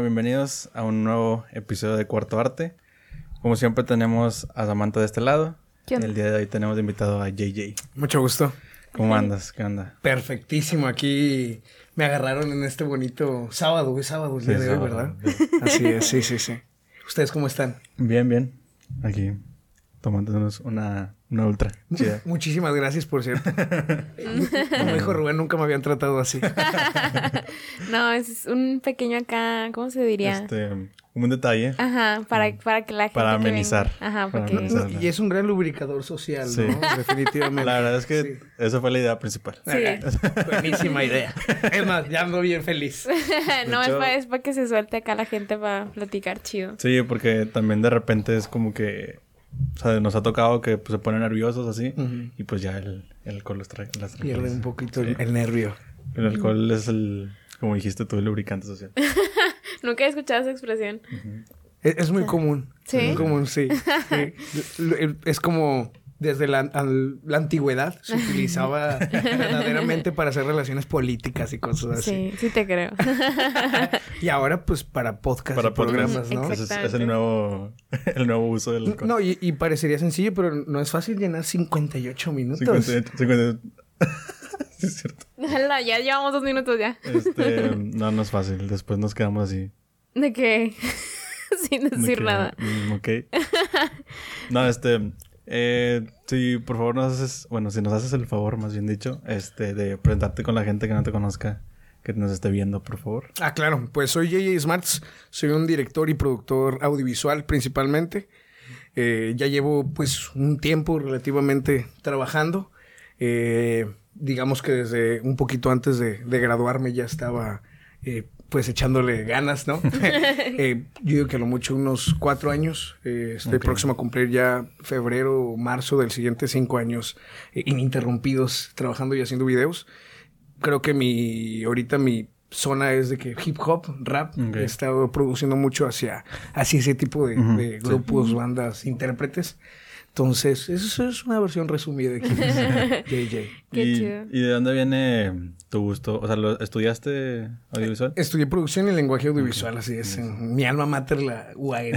Bueno, bienvenidos a un nuevo episodio de Cuarto Arte. Como siempre tenemos a Samantha de este lado. ¿Quién? El día de hoy tenemos de invitado a JJ. Mucho gusto. ¿Cómo andas? ¿Qué onda? Perfectísimo. Aquí me agarraron en este bonito sábado. Es sábado el día Sí, de hoy, sábado, ¿verdad? sí. Así es, sí, sí, sí. ¿Ustedes cómo están? Bien, bien. Aquí tomándonos una, una ultra chida. Muchísimas gracias, por cierto. Como dijo Rubén, nunca me habían tratado así. No, es un pequeño acá, ¿cómo se diría? Este, un detalle. Ajá, para, para que la gente. Para que amenizar. Ajá, Para porque. amenizar. Y es un gran lubricador social, Sí. ¿no? Definitivamente. La verdad es que Sí. esa fue la idea principal. Sí. Buenísima idea. Es más, ya ando bien feliz. no, hecho- es para que se suelte acá la gente para platicar chido. Sí, porque también de repente es como que... O sea, nos ha tocado que pues, se ponen nerviosos así. Y pues ya el, el alcohol los trae. las Pierde un poquito el, Sí. el nervio. El alcohol es el... Como dijiste tú, el lubricante social. Nunca he escuchado esa expresión. Es, es muy común. ¿Sí? Es muy común, sí. Es como desde la, al- la antigüedad se utilizaba verdaderamente para hacer relaciones políticas y cosas así. Sí, sí te creo. Y ahora, pues, para podcast Para y programas. ¿no? Es, el nuevo... El nuevo uso del. No, y, y parecería sencillo, pero no es fácil llenar 58 minutos. 58, 58. sí, es cierto. Hola, ya llevamos dos minutos ya. Este, no, no es fácil. Después nos quedamos así. De que. Sin de decir nada. mm, ok. no, este... Eh, sí, por favor nos haces... Bueno, si nos haces el favor, más bien dicho, este, de presentarte con la gente que no te conozca, que nos esté viendo, por favor. Ah, claro. Pues soy JJ Smarts. Soy un director y productor audiovisual principalmente. Eh, ya llevo pues un tiempo relativamente trabajando. Eh, digamos que desde un poquito antes de, de graduarme ya estaba eh, pues echándole ganas, ¿no? Eh, yo digo que a lo mucho unos cuatro años. Eh, estoy próximo a cumplir ya febrero o marzo del siguiente cinco años eh, ininterrumpidos trabajando y haciendo videos creo que mi ahorita mi zona es de que hip hop, rap, he estado produciendo mucho hacia, hacia ese tipo de, Ujú, de sí. grupos, bandas, intérpretes. Entonces, eso es una versión resumida de quién es JJ. Qué y, chido. ¿Y de dónde viene tu gusto? O sea, ¿lo- ¿estudiaste audiovisual? Estudié producción y lenguaje audiovisual, así es. En mi alma mater, la UANL,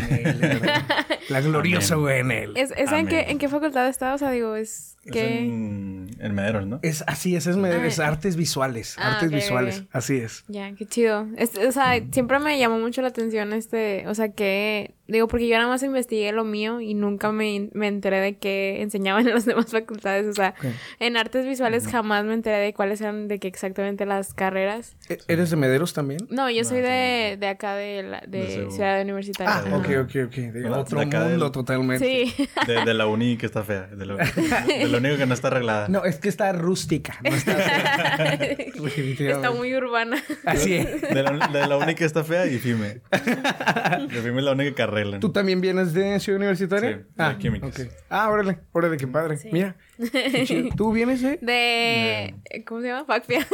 la gloriosa UANL. ¿Es, ¿Esa en Amén. qué, en qué facultad está? O sea, digo, es Es en, en Mederos, ¿no? Es así es, es, me- es Ah. artes visuales, Ah, artes visuales, así es. Ya, qué chido. Este, o sea, siempre me llamó mucho la atención este, o sea, que, digo, porque yo nada más investigué lo mío y nunca me, me enteré de qué enseñaban en las demás facultades. O sea, en artes visuales jamás me enteré de cuáles eran, de qué exactamente las carreras. ¿E- ¿Eres de Mederos también? No, yo soy No, de, de acá de, la, de, De. Ciudad Universitaria. Ah, Ajá. ok, ok, ok. De Bueno, otro de mundo del- totalmente. Sí. De, de la uni que está fea. De lo, de lo único que no está arreglada. No, es que está rústica, no está. Está muy urbana. Así es. De la, de la uni que está fea y FIME. De FIME es la única que arreglan. ¿Tú también vienes de Ciudad Universitaria? Sí, de ah, químicas. ok. Ah, órale, órale, qué padre. Sí. Mira. ¿Tú vienes de...? De... ¿Cómo se llama? Facpia.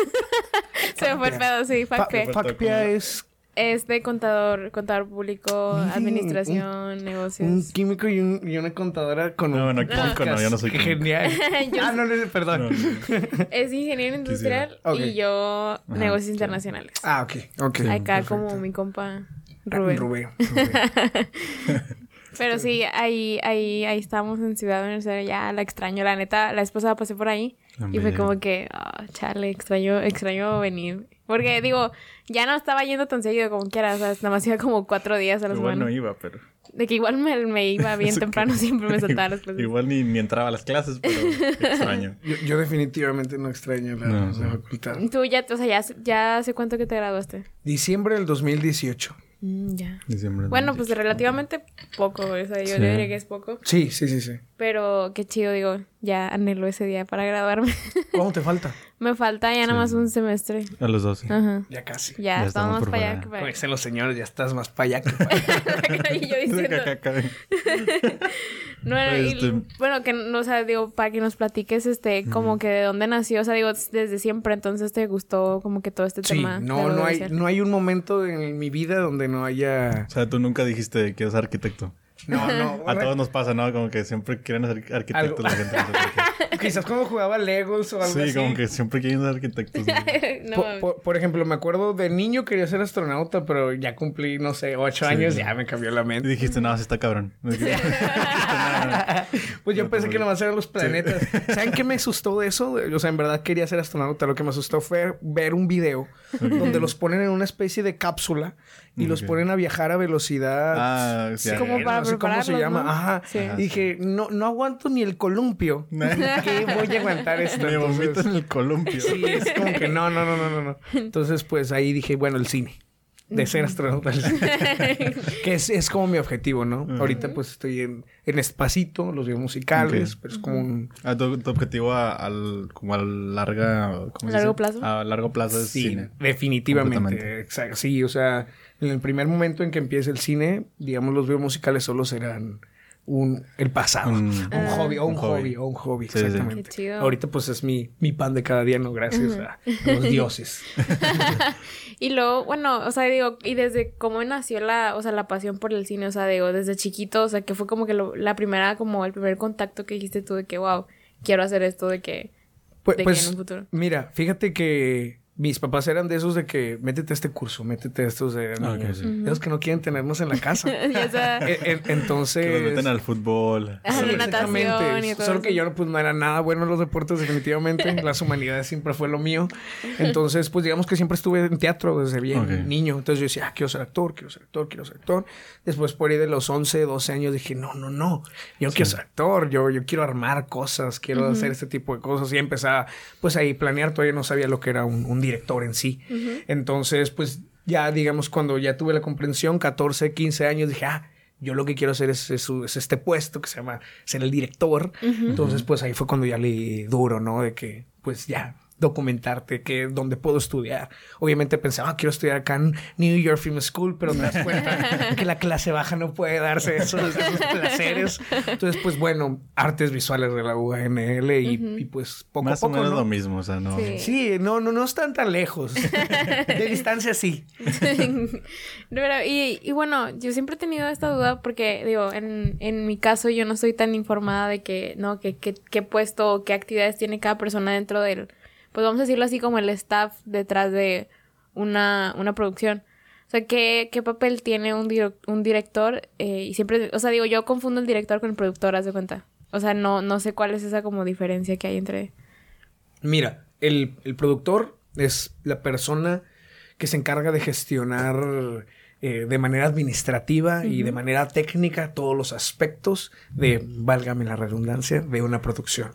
se me fue el pedo, sí, Fa- Facpia. Facpia es Es de contador, contador público, Miren, administración, un negocios. químico y, un- y una contadora con No, un no, químico no, yo no soy químico. genial. Yo ah, no, no, perdón. No, no. Es ingeniero industrial y yo negocios internacionales. Ah, ok, ok. Acá como mi compa Rubén. Rubén. Rubén. Pero sí, ahí, ahí, ahí estamos en Ciudad Universitaria, ya la extraño, la neta, la esposa pasé por ahí y fue como que, ah, chale, extraño, extraño venir. Porque digo, ya no estaba yendo tan seguido como quiera, o sea, nada más iba como cuatro días a la Igual semana. no iba, pero... De que igual me, me iba bien temprano, que- siempre me saltaba las clases. Igual ni, ni entraba a las clases, pero extraño. Yo, yo definitivamente no extraño la, No, la facultad. Tú ya, o sea, ya, ya hace cuánto que te graduaste. Diciembre del 2018. Mm, ya. Diciembre Bueno, pues 2018. relativamente poco, o sea, yo Sí. le diría que es poco. Sí, sí, sí, sí. Pero qué chido, digo, ya anhelo ese día para graduarme. ¿Cómo te falta? Me falta ya nada más un semestre. A los dos, sí. Ajá. Ya casi. Ya, Ya estamos para allá que Como para allá. los señores, ya estás más para allá que para allá. y yo diciendo... Acá, acá, acá. No, y- Este- bueno, que no, o sea, digo, para que nos platiques, este, como que de dónde nació, o sea, digo, desde siempre, entonces te gustó como que todo este Sí, tema. no, no hay, no hay un momento en mi vida donde no haya... O sea, tú nunca dijiste que eres arquitecto. No, no. A todos nos pasa, ¿no? Como que siempre quieren ser arquitectos Algo. la gente. Quizás cuando jugaba Legos o algo Sí, así. como que siempre quieren ser arquitectos. por, por ejemplo, me acuerdo de niño quería ser astronauta, pero ya cumplí, no sé, ocho Sí. años, ya me cambió la Y mente. dijiste, no, sí está cabrón. No dijiste, "No, Pues yo No, pensé no, que no. nomás eran los planetas. ¿Saben qué me asustó de eso? O sea, en verdad quería ser astronauta. Lo que me asustó fue ver un video donde los ponen en una especie de cápsula y los ponen a viajar a velocidad. Ah, Sí. Como para no sé cómo se llama. ¿no? Ajá. Sí. Ajá, Y dije, no, no aguanto ni el columpio. ¿Qué voy a aguantar esto? Me vomito en el columpio. Sí, es como que no, no, no, no, no. Entonces, pues ahí dije, bueno, el cine. De ser astronauta. que es, es como mi objetivo, ¿no? Ahorita pues estoy en, en Espacito, los videos musicales, Ok. pero es como un... Ah, tu, tu objetivo a- al, como a larga... ¿cómo se ¿Largo dice? plazo? A largo plazo es Sí, cine. definitivamente. Exacto. Sí, o sea, en el primer momento en que empiece el cine, digamos, los videos musicales solo serán un, el pasado. Un- Un, Ah. hobby, o un, Un hobby. hobby. o un hobby, Sí, exactamente. Ahorita pues es mi, mi pan de cada día, ¿no? Gracias a, a los dioses. Y luego, bueno, o sea, digo, y desde cómo nació la, o sea, la pasión por el cine, o sea, digo, desde chiquito, o sea, que fue como que lo- la primera, como el primer contacto que dijiste tú de que, wow, quiero hacer esto, de que, Pues, de que pues, en un futuro. Mira, fíjate que mis papás eran de esos de que métete a este curso, métete a estos de Ah, ok, niños. sí. Esos que no quieren tenernos en la casa. E- e- Entonces. Que los meten al fútbol. Sí, la natación exactamente. y todo Solo que eso. yo pues no era nada bueno en los deportes definitivamente. Las humanidades siempre fue lo mío. Entonces, pues digamos que siempre estuve en teatro desde bien Ok. niño. Entonces yo decía, ah, quiero ser actor, quiero ser actor, quiero ser actor. Después por ahí de los 11, 12 años dije, no, no, no. Yo no quiero ser actor, yo, yo quiero armar cosas, quiero hacer este tipo de cosas. Y empezaba pues ahí a planear. Todavía no sabía lo que era un, un director en sí. Entonces, pues ya digamos cuando ya tuve la comprensión, 14, 15 años, dije, ah, yo lo que quiero hacer es, es- es este puesto que se llama ser el director. Entonces, pues ahí fue cuando ya le duro, ¿no? De que, pues ya documentarte que dónde puedo estudiar. Obviamente pensaba, ah, quiero estudiar acá en New York Film School, pero te das cuenta que la clase baja no puede darse esos, esos placeres. Entonces, pues bueno, artes visuales de la UANL y, y, pues poco Más a o poco, menos ¿no? lo mismo, o sea, no. Sí. Sí, no, no, no están tan lejos. De distancia sí. Pero, y, y bueno, yo siempre he tenido esta duda porque, digo, en, en mi caso yo no estoy tan informada de que, ¿no? Que, que, qué puesto o qué actividades tiene cada persona dentro del, pues vamos a decirlo así, como el staff detrás de una, una producción. O sea, ¿qué, qué papel tiene un, dir- un director? Eh, y siempre, o sea, digo, yo confundo el director con el productor, haz de cuenta. O sea, no, no sé cuál es esa como diferencia que hay entre... Mira, el, el productor es la persona que se encarga de gestionar eh, de manera administrativa y de manera técnica todos los aspectos de, válgame la redundancia, de una producción.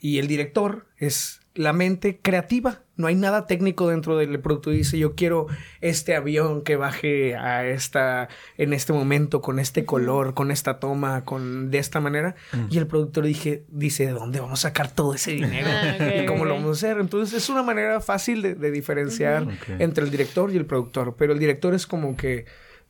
Y el director es la mente creativa. No hay nada técnico dentro del producto. Dice, yo quiero este avión que baje a esta, en este momento, con este color, con esta toma, con de esta manera. Y el productor dije, dice, ¿de dónde vamos a sacar todo ese dinero? Ah, ok, ¿Y cómo lo vamos a hacer? Entonces es una manera fácil de, de diferenciar entre el director y el productor. Pero el director es como que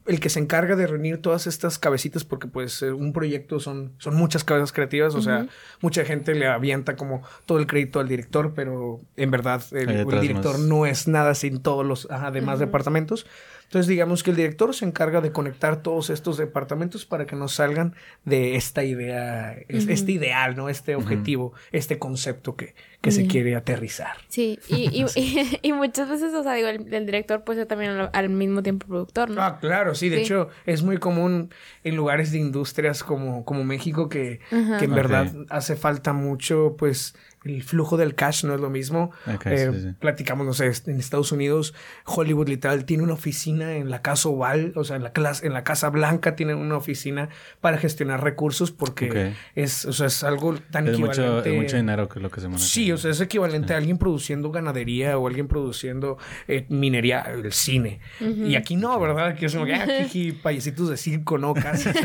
el que se encarga de reunir todas estas cabecitas, porque pues eh, un proyecto son, son muchas cabezas creativas, o sea, mucha gente le avienta como todo el crédito al director, pero en verdad el, director más. no es nada sin todos los ajá, demás departamentos. Entonces digamos que el director se encarga de conectar todos estos departamentos para que nos salgan de esta idea, es- este ideal, ¿no? Este objetivo, este concepto que, que se Ya. quiere aterrizar. Sí, y, y, y, y muchas veces, o sea, digo, el, el director puede ser también al, al mismo tiempo productor, ¿no? Ah, claro, sí. De Sí. hecho, es muy común en lugares de industrias como, como México que, que en verdad hace falta mucho, pues, el flujo del cash no es lo mismo. Ok, Eh, sí, sí. Platicamos, no sé, en Estados Unidos, Hollywood literal tiene una oficina en la Casa Oval, o sea, en la, clas- en la Casa Blanca tienen una oficina para gestionar recursos porque es, o sea, es algo tan Es mucho, equivalente. es mucho dinero que lo que se maneja. Sí, o sea, es equivalente a alguien produciendo ganadería o alguien produciendo eh, minería, el cine. Y aquí no, ¿verdad? Que es como que, ah, jiji, payasitos de circo, no, casi.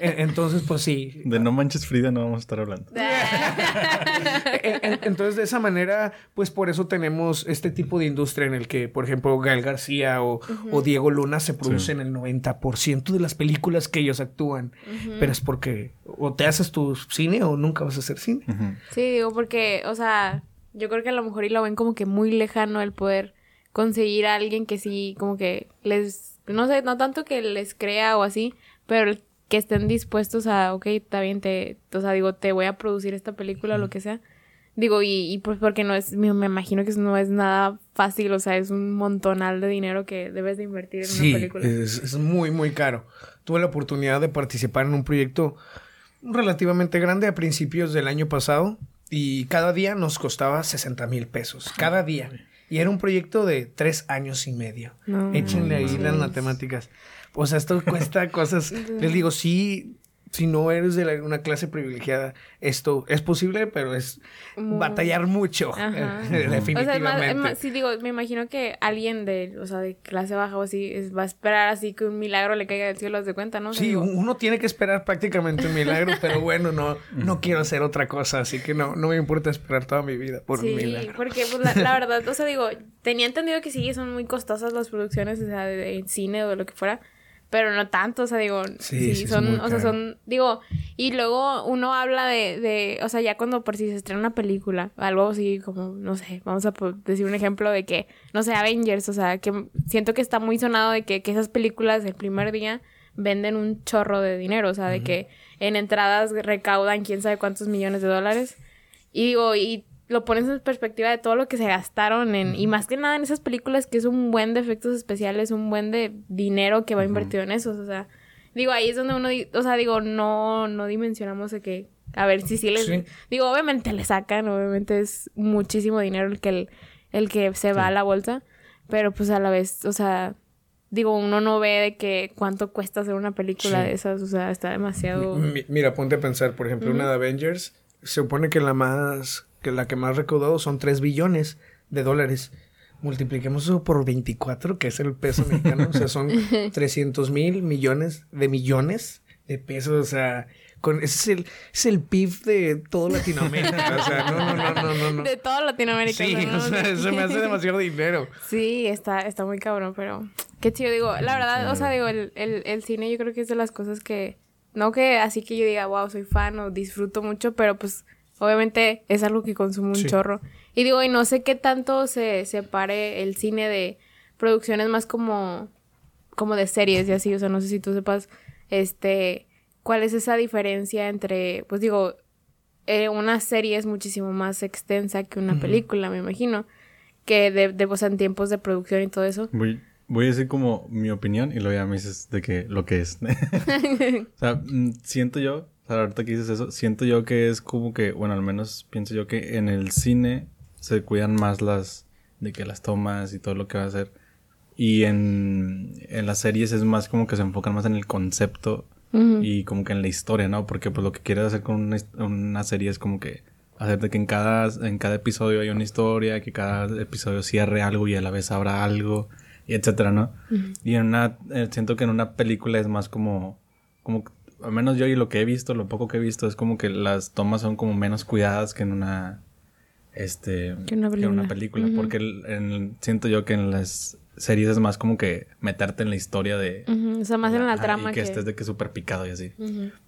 Eh, Entonces, pues sí. De No Manches Frida no vamos a estar hablando. En- Entonces, de esa manera, pues por eso tenemos este tipo de industria en el que, por ejemplo, Gael García o, o Diego Luna se producen el 90% de las películas que ellos actúan. Pero es porque o te haces tu cine o nunca vas a hacer cine. Sí, digo, porque, o sea, yo creo que a lo mejor y lo ven como que muy lejano el poder conseguir a alguien que sí, como que les, no sé, no tanto que les crea o así, pero el que estén dispuestos a, ok, está bien, te, o sea, digo, te voy a producir esta película o lo que sea. Digo, y, y pues porque no es, me, me imagino que no es nada fácil, o sea, es un montonal de dinero que debes de invertir en Sí, una película. es, es muy, muy caro. Tuve la oportunidad de participar en un proyecto relativamente grande a principios del año pasado y cada día nos costaba 60 mil pesos. Cada día. Y era un proyecto de tres años y medio. No Échenle ahí las matemáticas. O sea, esto cuesta cosas. Les digo, sí, si no eres de la- una clase privilegiada, esto es posible, pero es Muy- batallar mucho. Ajá. definitivamente. O sea, más, más- sí, digo, me imagino que alguien de, o sea, de clase baja o así, es- va a esperar así que un milagro le caiga del cielo, haz de cuenta, ¿no? O sea, Sí, digo, uno tiene que esperar prácticamente un milagro, pero bueno, no, no quiero hacer otra cosa, así que no, no me importa esperar toda mi vida por un Sí, milagro. porque pues, la, la verdad, o sea, digo, tenía entendido que sí, son muy costosas las producciones, o sea, de, de cine o de lo que fuera, pero no tanto, o sea, digo, Sí, sí, son, o sea, son, digo, y luego uno habla de, de, o sea, ya cuando por si se estrena una película, algo así como, no sé, vamos a decir un ejemplo de que, no sé, Avengers, o sea, que siento que está muy sonado de que, que esas películas el primer día venden un chorro de dinero, o sea, de que en entradas recaudan quién sabe cuántos millones de dólares. Y digo, y lo pones en perspectiva de todo lo que se gastaron en, y más que nada en esas películas que es un buen de efectos especiales, un buen de dinero que va invertido en eso, o sea, digo, ahí es donde uno, o sea, digo, no, no dimensionamos de que, a ver, si sí les, Sí. digo, obviamente le sacan, obviamente es muchísimo dinero el que, el, el que se va a la bolsa, pero pues a la vez, o sea, digo, uno no ve de que cuánto cuesta hacer una película Sí. de esas, o sea, está demasiado... Mi- Mira, ponte a pensar, por ejemplo, una de Avengers, se supone que la más, que la que más recaudado son 3 billones de dólares. Multipliquemos eso por 24, que es el peso mexicano, o sea, son 300 mil millones de millones de pesos, o sea, con, ese es el, es el PIB de todo Latinoamérica, o sea, no, no, no, no, no. no. De toda Latinoamérica. Sí, ¿no? o sea, eso me hace demasiado dinero. Sí, está, está muy cabrón, pero qué chido. Digo, la verdad, o sea, digo, el, el, el cine yo creo que es de las cosas que, no que así que yo diga, wow, soy fan o disfruto mucho, pero pues obviamente es algo que consumo un Sí. chorro. Y digo, y no sé qué tanto se separe el cine de producciones más como, como de series y así, o sea, no sé si tú sepas, este, cuál es esa diferencia entre, pues digo, eh, una serie es muchísimo más extensa que una película, me imagino. Que de, de, o sea, en tiempos de producción y todo eso. Voy, voy a decir como mi opinión y luego ya me dices de que lo que es. o sea, mm, siento yo, o sea, ahorita que dices eso, siento yo que es como que, bueno, al menos pienso yo que en el cine se cuidan más las, de que las tomas y todo lo que va a hacer. Y en, en las series es más como que se enfocan más en el concepto y como que en la historia, ¿no? Porque pues lo que quieres hacer con una, una serie es como que hacerte que en cada, en cada episodio hay una historia, que cada episodio cierre algo y a la vez abra algo, y etcétera, ¿no? Y en una, eh, siento que en una película es más como, como, al menos yo y lo que he visto, lo poco que he visto, es como que las tomas son como menos cuidadas que en una, este, Que una que en una película. película, Ujú. porque el- en- siento yo que en las series es más como que meterte en la historia de... Ujú, O sea, más en la trama y que, que... estés de que súper picado y así.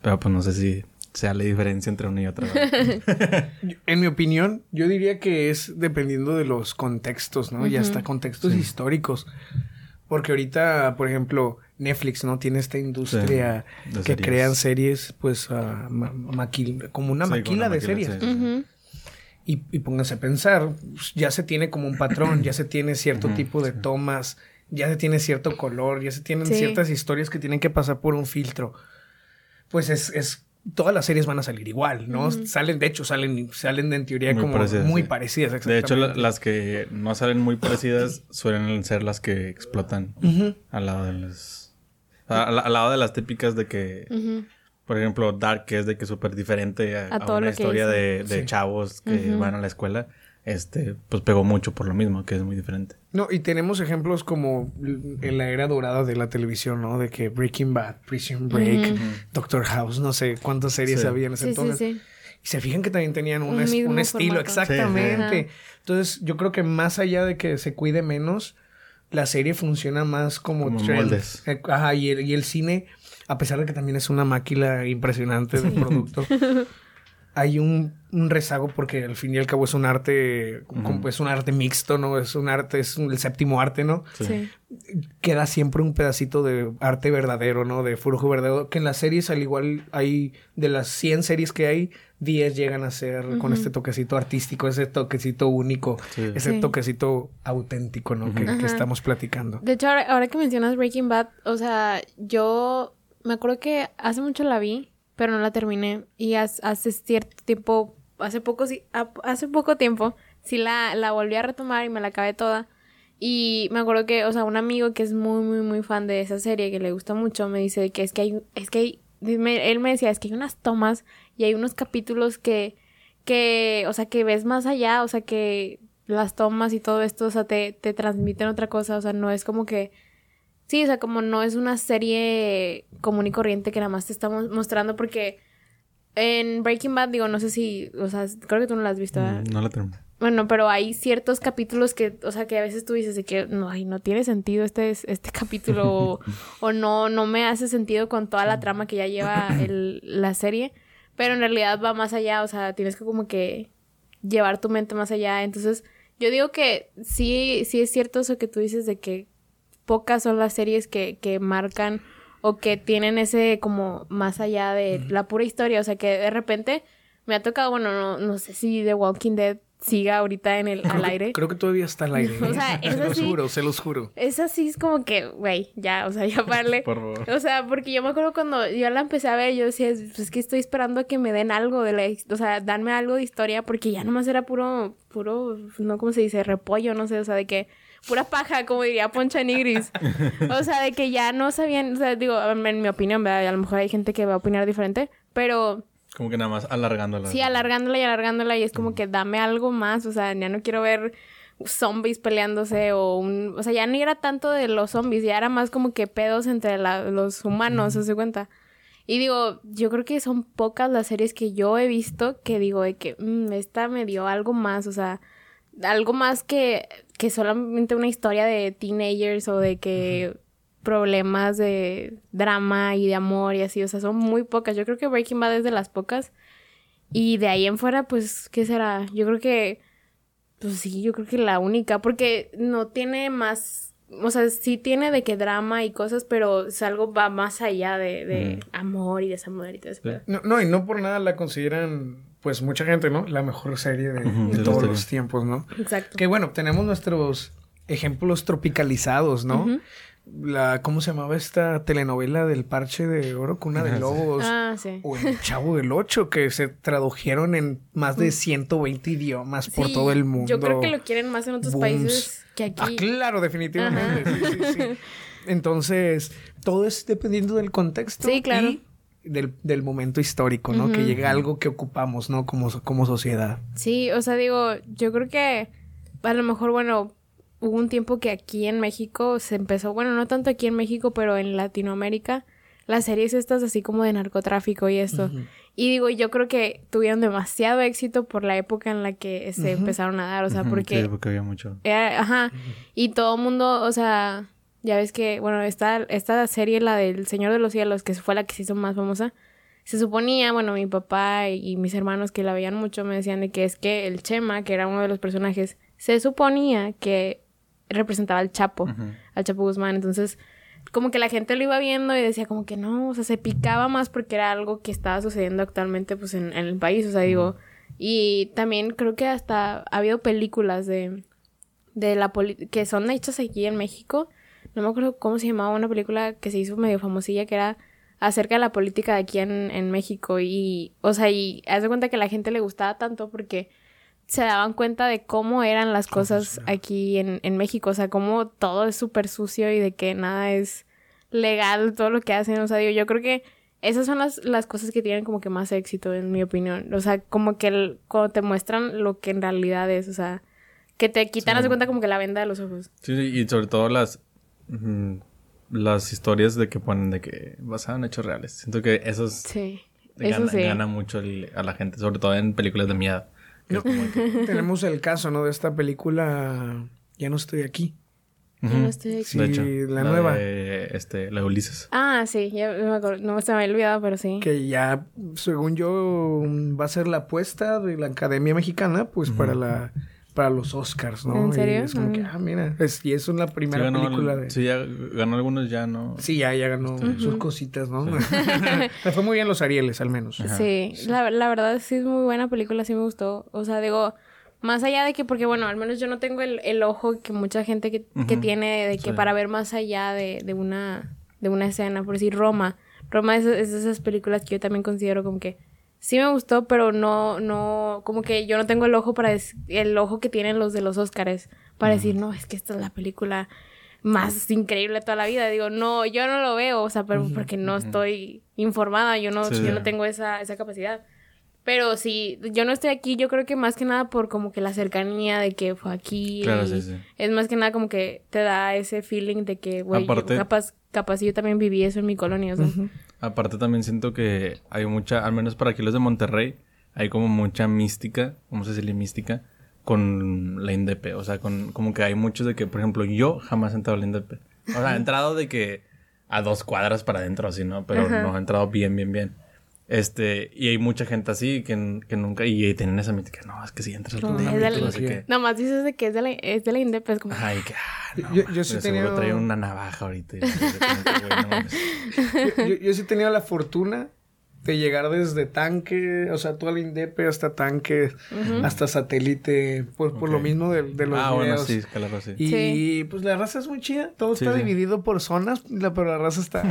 Pero pues no sé si sea la diferencia entre una y otra. En mi opinión, yo diría que es dependiendo de los contextos, ¿no? Y hasta contextos históricos. Porque ahorita, por ejemplo, Netflix, ¿no? Tiene esta industria Sí, que series. crean series, pues, ma- maquil- como una Sí, maquila una de maquila, series. Y, y pónganse a pensar, pues, ya se tiene como un patrón, ya se tiene cierto tipo de tomas, ya se tiene cierto color, ya se tienen Sí. ciertas historias que tienen que pasar por un filtro. Pues es, es todas las series van a salir igual, ¿no? Salen, de hecho, salen, salen en teoría Muy como parecidas, muy sí. parecidas. De hecho, la- las que no salen muy parecidas suelen ser las que explotan al lado de las... Al, al lado de las típicas de que... Por ejemplo, Dark, que es de que súper diferente a, A a una historia de, de Sí. chavos que van a la escuela. Este, pues pegó mucho por lo mismo, que es muy diferente. No, y tenemos ejemplos como en la era dorada de la televisión, ¿no? De que Breaking Bad, Prison Break, Doctor House, no sé cuántas series Sí. había en ese Sí, entonces. sí. Y se fijan que también tenían un, Un es- mismo un estilo, exactamente. Sí, Entonces, yo creo que más allá de que se cuide menos, la serie funciona más como, Como trend. moldes. Eh, Ajá, y el, y el cine, a pesar de que también es una máquina impresionante de producto, hay un, un rezago porque al fin y al cabo es un arte, como- Ujú. es un arte mixto, ¿no? Es un arte, es un- el séptimo arte, ¿no? Sí. Queda siempre un pedacito de arte verdadero, ¿no? De furjo verdadero. Que en las series, al igual, hay de las 100 series que hay, 10 llegan a ser con este toquecito artístico, ese toquecito único, Sí. ese Sí. toquecito auténtico, ¿no? que, estamos platicando. De hecho, ahora, ahora que mencionas Breaking Bad, o sea, yo me acuerdo que hace mucho la vi, pero no la terminé. Y hace, cierto tiempo, hace poco, hace poco tiempo, sí la, la volví a retomar y me la acabé toda. Y me acuerdo que, o sea, un amigo que es muy, muy, muy fan de esa serie, que le gusta mucho, me dice que es que hay, es que hay, él me decía, es que hay unas tomas y hay unos capítulos que, que, o sea, que ves más allá, o sea, que las tomas y todo esto, o sea, te, te transmiten otra cosa, o sea, no es como que, sí, o sea, como no es una serie común y corriente que nada más te estamos mostrando porque en Breaking Bad, digo, no sé si, o sea, creo que tú no la has visto, ¿verdad? Mm, No la terminé. Bueno, pero hay ciertos capítulos que, o sea, que a veces tú dices de que no, ay, no tiene sentido este, este capítulo o, o no, no me hace sentido con toda la trama que ya lleva el, la serie, pero en realidad va más allá, o sea, tienes que como que llevar tu mente más allá. Entonces, yo digo que sí, sí es cierto eso que tú dices de que pocas son las series que, que marcan o que tienen ese como más allá de la pura historia, o sea, que de repente me ha tocado, bueno, no, no sé si The Walking Dead siga ahorita en el, al aire. Creo que todavía está al aire. O sea, se eso los juro, se los juro. Es así, es como que, güey, ya, o sea, ya parle. Por favor. O sea, porque yo me acuerdo cuando yo la empecé a ver, yo decía, pues es que estoy esperando a que me den algo de la, o sea, danme algo de historia, porque ya nomás era puro, puro, no, ¿cómo se dice? Repollo, no sé, o sea, de que, pura paja, como diría Poncha Nigris. O sea, de que ya no sabían, o sea, digo, en mi opinión, ¿verdad? A lo mejor hay gente que va a opinar diferente, pero Como que nada más alargándola. sí, alargándola y alargándola, y es como que dame algo más, o sea, ya no quiero ver zombies peleándose o un... O sea, ya no era tanto de los zombies, ya era más como que pedos entre la- los humanos, ¿se cuenta? Y digo, yo creo que son pocas las series que yo he visto que digo de que "Mm, esta me dio algo más, o sea, algo más que, que solamente una historia de teenagers o de que problemas de drama y de amor y así, o sea, son muy pocas. Yo creo que Breaking Bad es de las pocas. Y de ahí en fuera, pues, ¿qué será? Yo creo que, pues sí, yo creo que la única, porque no tiene más, o sea, sí tiene de que drama y cosas, pero es algo va más allá de, de amor y desamor y todo eso. No, y no por nada la consideran, pues mucha gente, ¿no? La mejor serie de, todos los tiempos, ¿no? Exacto. Que bueno, tenemos nuestros ejemplos tropicalizados, ¿no? La, ¿cómo se llamaba esta telenovela del parche de oro, cuna de Ah, lobos? Ah, sí. O el Chavo del Ocho, que se tradujeron en más de 120 idiomas por todo el mundo. Yo creo que lo quieren más en otros Booms. países que aquí. Ah, claro, definitivamente. Sí, sí, sí. Entonces, todo es dependiendo del contexto. Sí, claro. y del, del momento histórico, ¿no? Que llega algo que ocupamos, ¿no? Como, como sociedad. Sí, o sea, digo, yo creo que a lo mejor, bueno, hubo un tiempo que aquí en México se empezó, bueno, no tanto aquí en México, pero en Latinoamérica, las series estas así como de narcotráfico y esto. Y digo, yo creo que tuvieron demasiado éxito por la época en la que se empezaron a dar, o sea, porque... Sí, porque había mucho. Era- ajá. Y todo el mundo, o sea, ya ves que, bueno, esta, esta serie, la del Señor de los Cielos, que fue la que se hizo más famosa, se suponía, bueno, mi papá y, y mis hermanos que la veían mucho me decían de que es que el Chema, que era uno de los personajes, se suponía que representaba al Chapo, al Chapo Guzmán. Entonces, como que la gente lo iba viendo y decía como que no, o sea, se picaba más porque era algo que estaba sucediendo actualmente pues en, en el país, o sea, digo, y también creo que hasta ha habido películas de, de la poli- que son hechas aquí en México, no me acuerdo cómo se llamaba una película que se hizo medio famosilla que era acerca de la política de aquí en, en México. Y, o sea, y haz de cuenta que a la gente le gustaba tanto porque se daban cuenta de cómo eran las cosas aquí en, en México, o sea, cómo todo es súper sucio y de que nada es legal, todo lo que hacen, o sea, digo, yo creo que esas son las, las cosas que tienen como que más éxito, en mi opinión, o sea, como que el- cuando te muestran lo que en realidad es, o sea, que te quitan, haz de cuenta como que la venda de los ojos. Sí, sí, y sobre todo las las historias de que ponen de que basadas en hechos reales. Siento que esos Sí, eso gana, sí. gana mucho el- a la gente, sobre todo en películas de miedo. que es como que- Tenemos el caso, ¿no? De esta película Ya no estoy aquí. Yo no estoy aquí. Sí, de hecho, la nueva. de, este, la de Ulises. Ah, sí, ya me acuerdo. No se me había olvidado, pero sí. Que ya, según yo, va a ser la apuesta de la Academia Mexicana, pues para la para los Oscars, ¿no? ¿En Y serio? es como que, Mm. ah, mira, es, y es una Sí, primera ganó, película de... sí, ya ganó algunos, ya no. Sí, ya, ya ganó sus cositas, ¿no? Le fue muy bien los Arieles, al menos. Sí, la, la verdad sí es muy buena película, sí me gustó. O sea, digo, más allá de que, porque bueno, al menos yo no tengo el, el ojo que mucha gente que, que tiene de que sí. para ver más allá de, de una de una escena, por decir Roma. Roma es, es de esas películas que yo también considero como que sí me gustó, pero no, no, como que yo no tengo el ojo para el ojo que tienen los de los Óscares para decir, no, es que esta es la película más increíble de toda la vida. Digo, no, yo no lo veo, o sea, pero porque no estoy informada, yo no, Sí. yo no tengo esa, esa capacidad. Pero sí, yo no estoy aquí, yo creo que más que nada por como que la cercanía de que fue aquí. Claro, sí, sí. Es más que nada como que te da ese feeling de que, güey, Aparte- capaz, capaz yo también viví eso en mi colonia, o sea. Aparte también siento que hay mucha, al menos para aquí los de Monterrey, hay como mucha mística, vamos a decirle mística, con la INDEP. O sea, con, como que hay muchos de que, por ejemplo, yo jamás he entrado a la INDEP. O sea, he entrado de que a dos cuadras para adentro, así, ¿no? Pero Ajá. no he entrado bien, bien, bien. Este, y hay mucha gente así que, que nunca, y tienen esa mística, no, es que si entras al es de la- no sé qué. Nomás dices de que es de la, es de la INDEP, es como... Ay, que, ah, no, Yo- yo sí seguro tenido- trae una navaja ahorita. y no no. Yo, yo- yo sí he tenido la fortuna de llegar desde tanque, o sea, toda la Indepe hasta tanque, hasta satélite, por, por lo mismo de, de los Ah, bueno, sí, claro, sí. Y Sí. pues la raza es muy chida, todo Sí, está sí. dividido por zonas, la- pero la raza está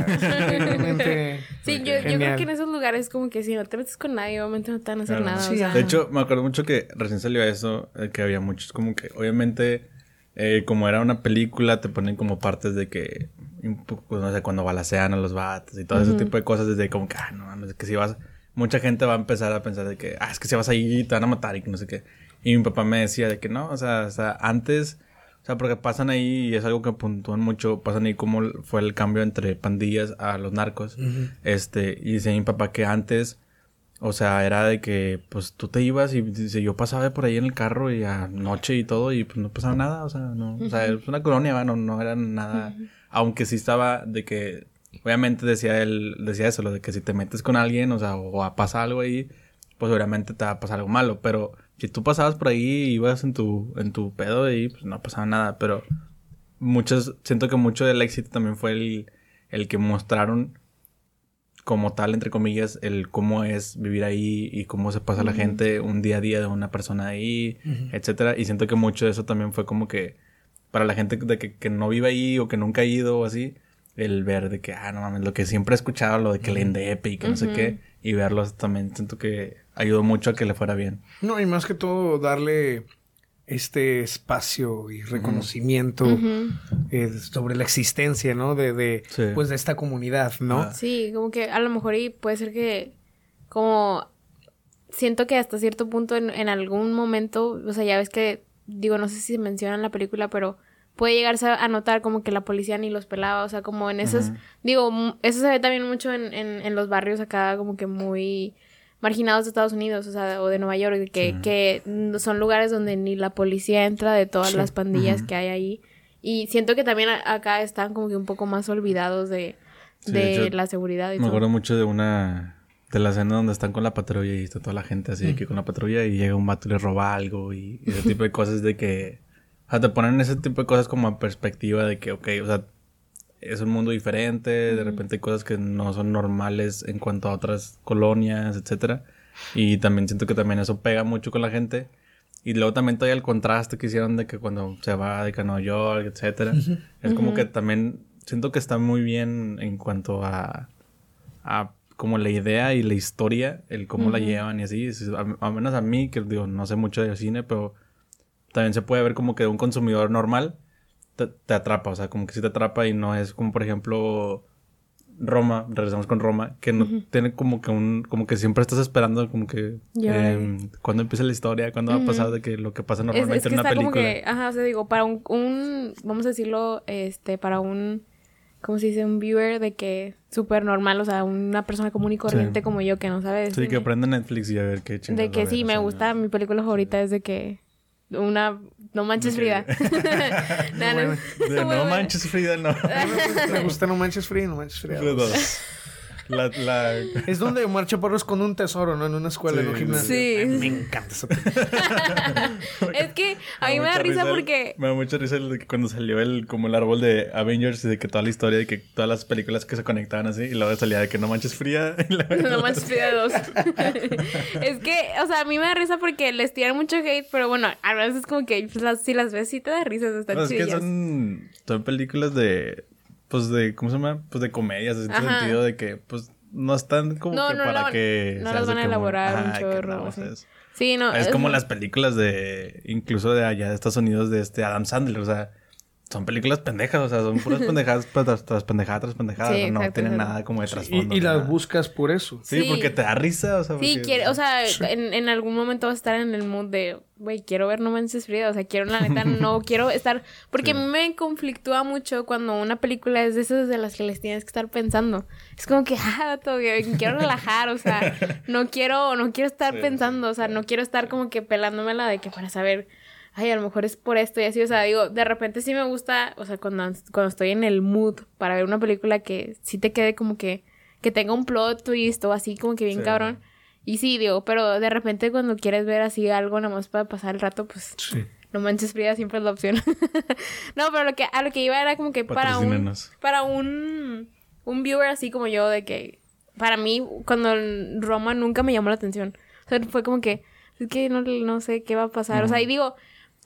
realmente Sí, yo, yo creo que en esos lugares como que si no te metes con nadie, obviamente no te van a hacer Claro. nada. Sí, o sea, De hecho, me acuerdo mucho que recién salió eso, eh, que había muchos como que, obviamente, eh, como era una película, te ponen como partes de que, no sé, cuando balacean a los vatos y todo ese tipo de cosas, desde como que, ah, no mames, que si vas, mucha gente va a empezar a pensar de que, ah, es que si vas ahí te van a matar y que no sé qué. Y mi papá me decía de que no, o sea, o sea antes, o sea, porque pasan ahí, y es algo que puntúan mucho, pasan ahí como fue el cambio entre pandillas a los narcos. Este, y dice mi papá que antes, o sea, era de que, pues, tú te ibas y dice, yo pasaba por ahí en el carro y a noche y todo y pues no pasaba nada, o sea, no, o sea, es una colonia, no, no era nada, aunque sí estaba de que, obviamente decía él, decía eso, lo de que si te metes con alguien, o sea, o, a- pasa algo ahí, pues obviamente te va a pasar algo malo, pero si tú pasabas por ahí y ibas en tu, en tu pedo y pues no pasaba nada, pero muchos, siento que mucho del éxito también fue el, el que mostraron como tal, entre comillas, el cómo es vivir ahí y cómo se pasa la gente un día a día de una persona ahí, etcétera. Y siento que mucho de eso también fue como que para la gente de que, que no vive ahí o que nunca ha ido o así, el ver de que, ah, no mames, lo que siempre he escuchado, lo de que el INDEP y que no sé qué, y verlos también siento que ayudó mucho a que le fuera bien. No, y más que todo darle este espacio y reconocimiento eh, sobre la existencia, ¿no? De, de Sí. pues de esta comunidad, ¿no? Ah. Sí, como que a lo mejor y puede ser que como siento que hasta cierto punto en, en algún momento, o sea, ya ves que digo, no sé si se menciona en la película, pero puede llegarse a notar como que la policía ni los pelaba, o sea, como en esos, digo, mu- eso se ve también mucho en, en, en los barrios acá como que muy marginados de Estados Unidos, o sea, o de Nueva York, que, que son lugares donde ni la policía entra de todas las pandillas que hay ahí. Y siento que también acá están como que un poco más olvidados de, de la seguridad y Me todo. acuerdo mucho de una. De la escena donde están con la patrulla y está toda la gente así aquí con la patrulla y llega un vato y le roba algo y, y ese tipo de cosas de que. O sea, te ponen ese tipo de cosas como a perspectiva de que, ok, o sea, es un mundo diferente, de repente hay cosas que no son normales en cuanto a otras colonias, etcétera. Y también siento que también eso pega mucho con la gente. Y luego también todavía el contraste que hicieron de que cuando se va de que a Nueva York, etcétera. Es como que también siento que está muy bien en cuanto a, a como la idea y la historia, el cómo la llevan y así. Es- A, a menos a mí, que digo, no sé mucho de cine, pero también se puede ver como que un consumidor normal te, te atrapa, o sea, como que sí te atrapa y no es como, por ejemplo, Roma, regresamos con Roma, que no tiene como que un, como que siempre estás esperando como que Ya. eh, cuando empieza la historia, cuando va a pasar de que lo que pasa Es, normalmente es que en una está como película. que, ajá, o sea, digo, para un, un, vamos a decirlo, este, para un, ¿cómo se dice? Un viewer de que súper normal, o sea, una persona común y corriente Sí. como yo que no sabe de Sí, que cine. prende Netflix y a ver qué chingados De que sí, me sea, gusta, mi película favorita es de que una no manches Frida. no, no, no manches Frida, no. Me gusta No manches Frida, No manches Frida. La, la... Es donde Omar Chaparro es con un tesoro, ¿no? En una escuela, en un gimnasio. Sí. Me, me encanta eso. es que a mí me, da risa, porque... me da mucha risa el, cuando salió el como el árbol de Avengers y de que toda la historia de que todas las películas que se conectaban así y luego salía de que no manches fría. no manches fría dos. es que, o sea, a mí me da risa porque les tiran mucho hate, pero bueno, a veces es como que pues, las, si las ves sí te da risa, están no, Es que son, son películas de pues de, ¿cómo se llama? Pues de comedias, en el sentido de que, pues, no están como que para que... No las van a elaborar un chorro. sí, no. Es, como las películas de, incluso de allá de Estados Unidos, de este Adam Sandler, o sea, son películas pendejas, o sea, son puras pendejadas tras, tras pendejadas tras pendejadas. no tienen nada como de trasfondo. Y, las buscas por eso. Sí, porque te da risa, o sea. Sí, quiere, o sea, en, en, algún momento vas a estar en el mood de, güey, quiero ver No Manches Frida, o sea, quiero, la neta, no quiero estar. Porque a mí me conflictúa mucho cuando una película es de esas de las que les tienes que estar pensando. Es como que, ah, todo, quiero relajar, o sea, no quiero, no quiero estar pensando, o sea, no quiero estar como que pelándomela de que para saber ay, a lo mejor es por esto y así, o sea, digo, de repente sí me gusta, o sea, cuando, cuando estoy en el mood para ver una película que sí te quede como que, que tenga un plot twist o así como que bien cabrón. Y sí, digo, pero de repente cuando quieres ver así algo nada más para pasar el rato, pues no manches Frida siempre es la opción. no, pero lo que, a lo que iba era como que para un, para un, un viewer así como yo, de que para mí cuando Roma nunca me llamó la atención. O sea, fue como que, es que no, no sé qué va a pasar. O sea, y digo,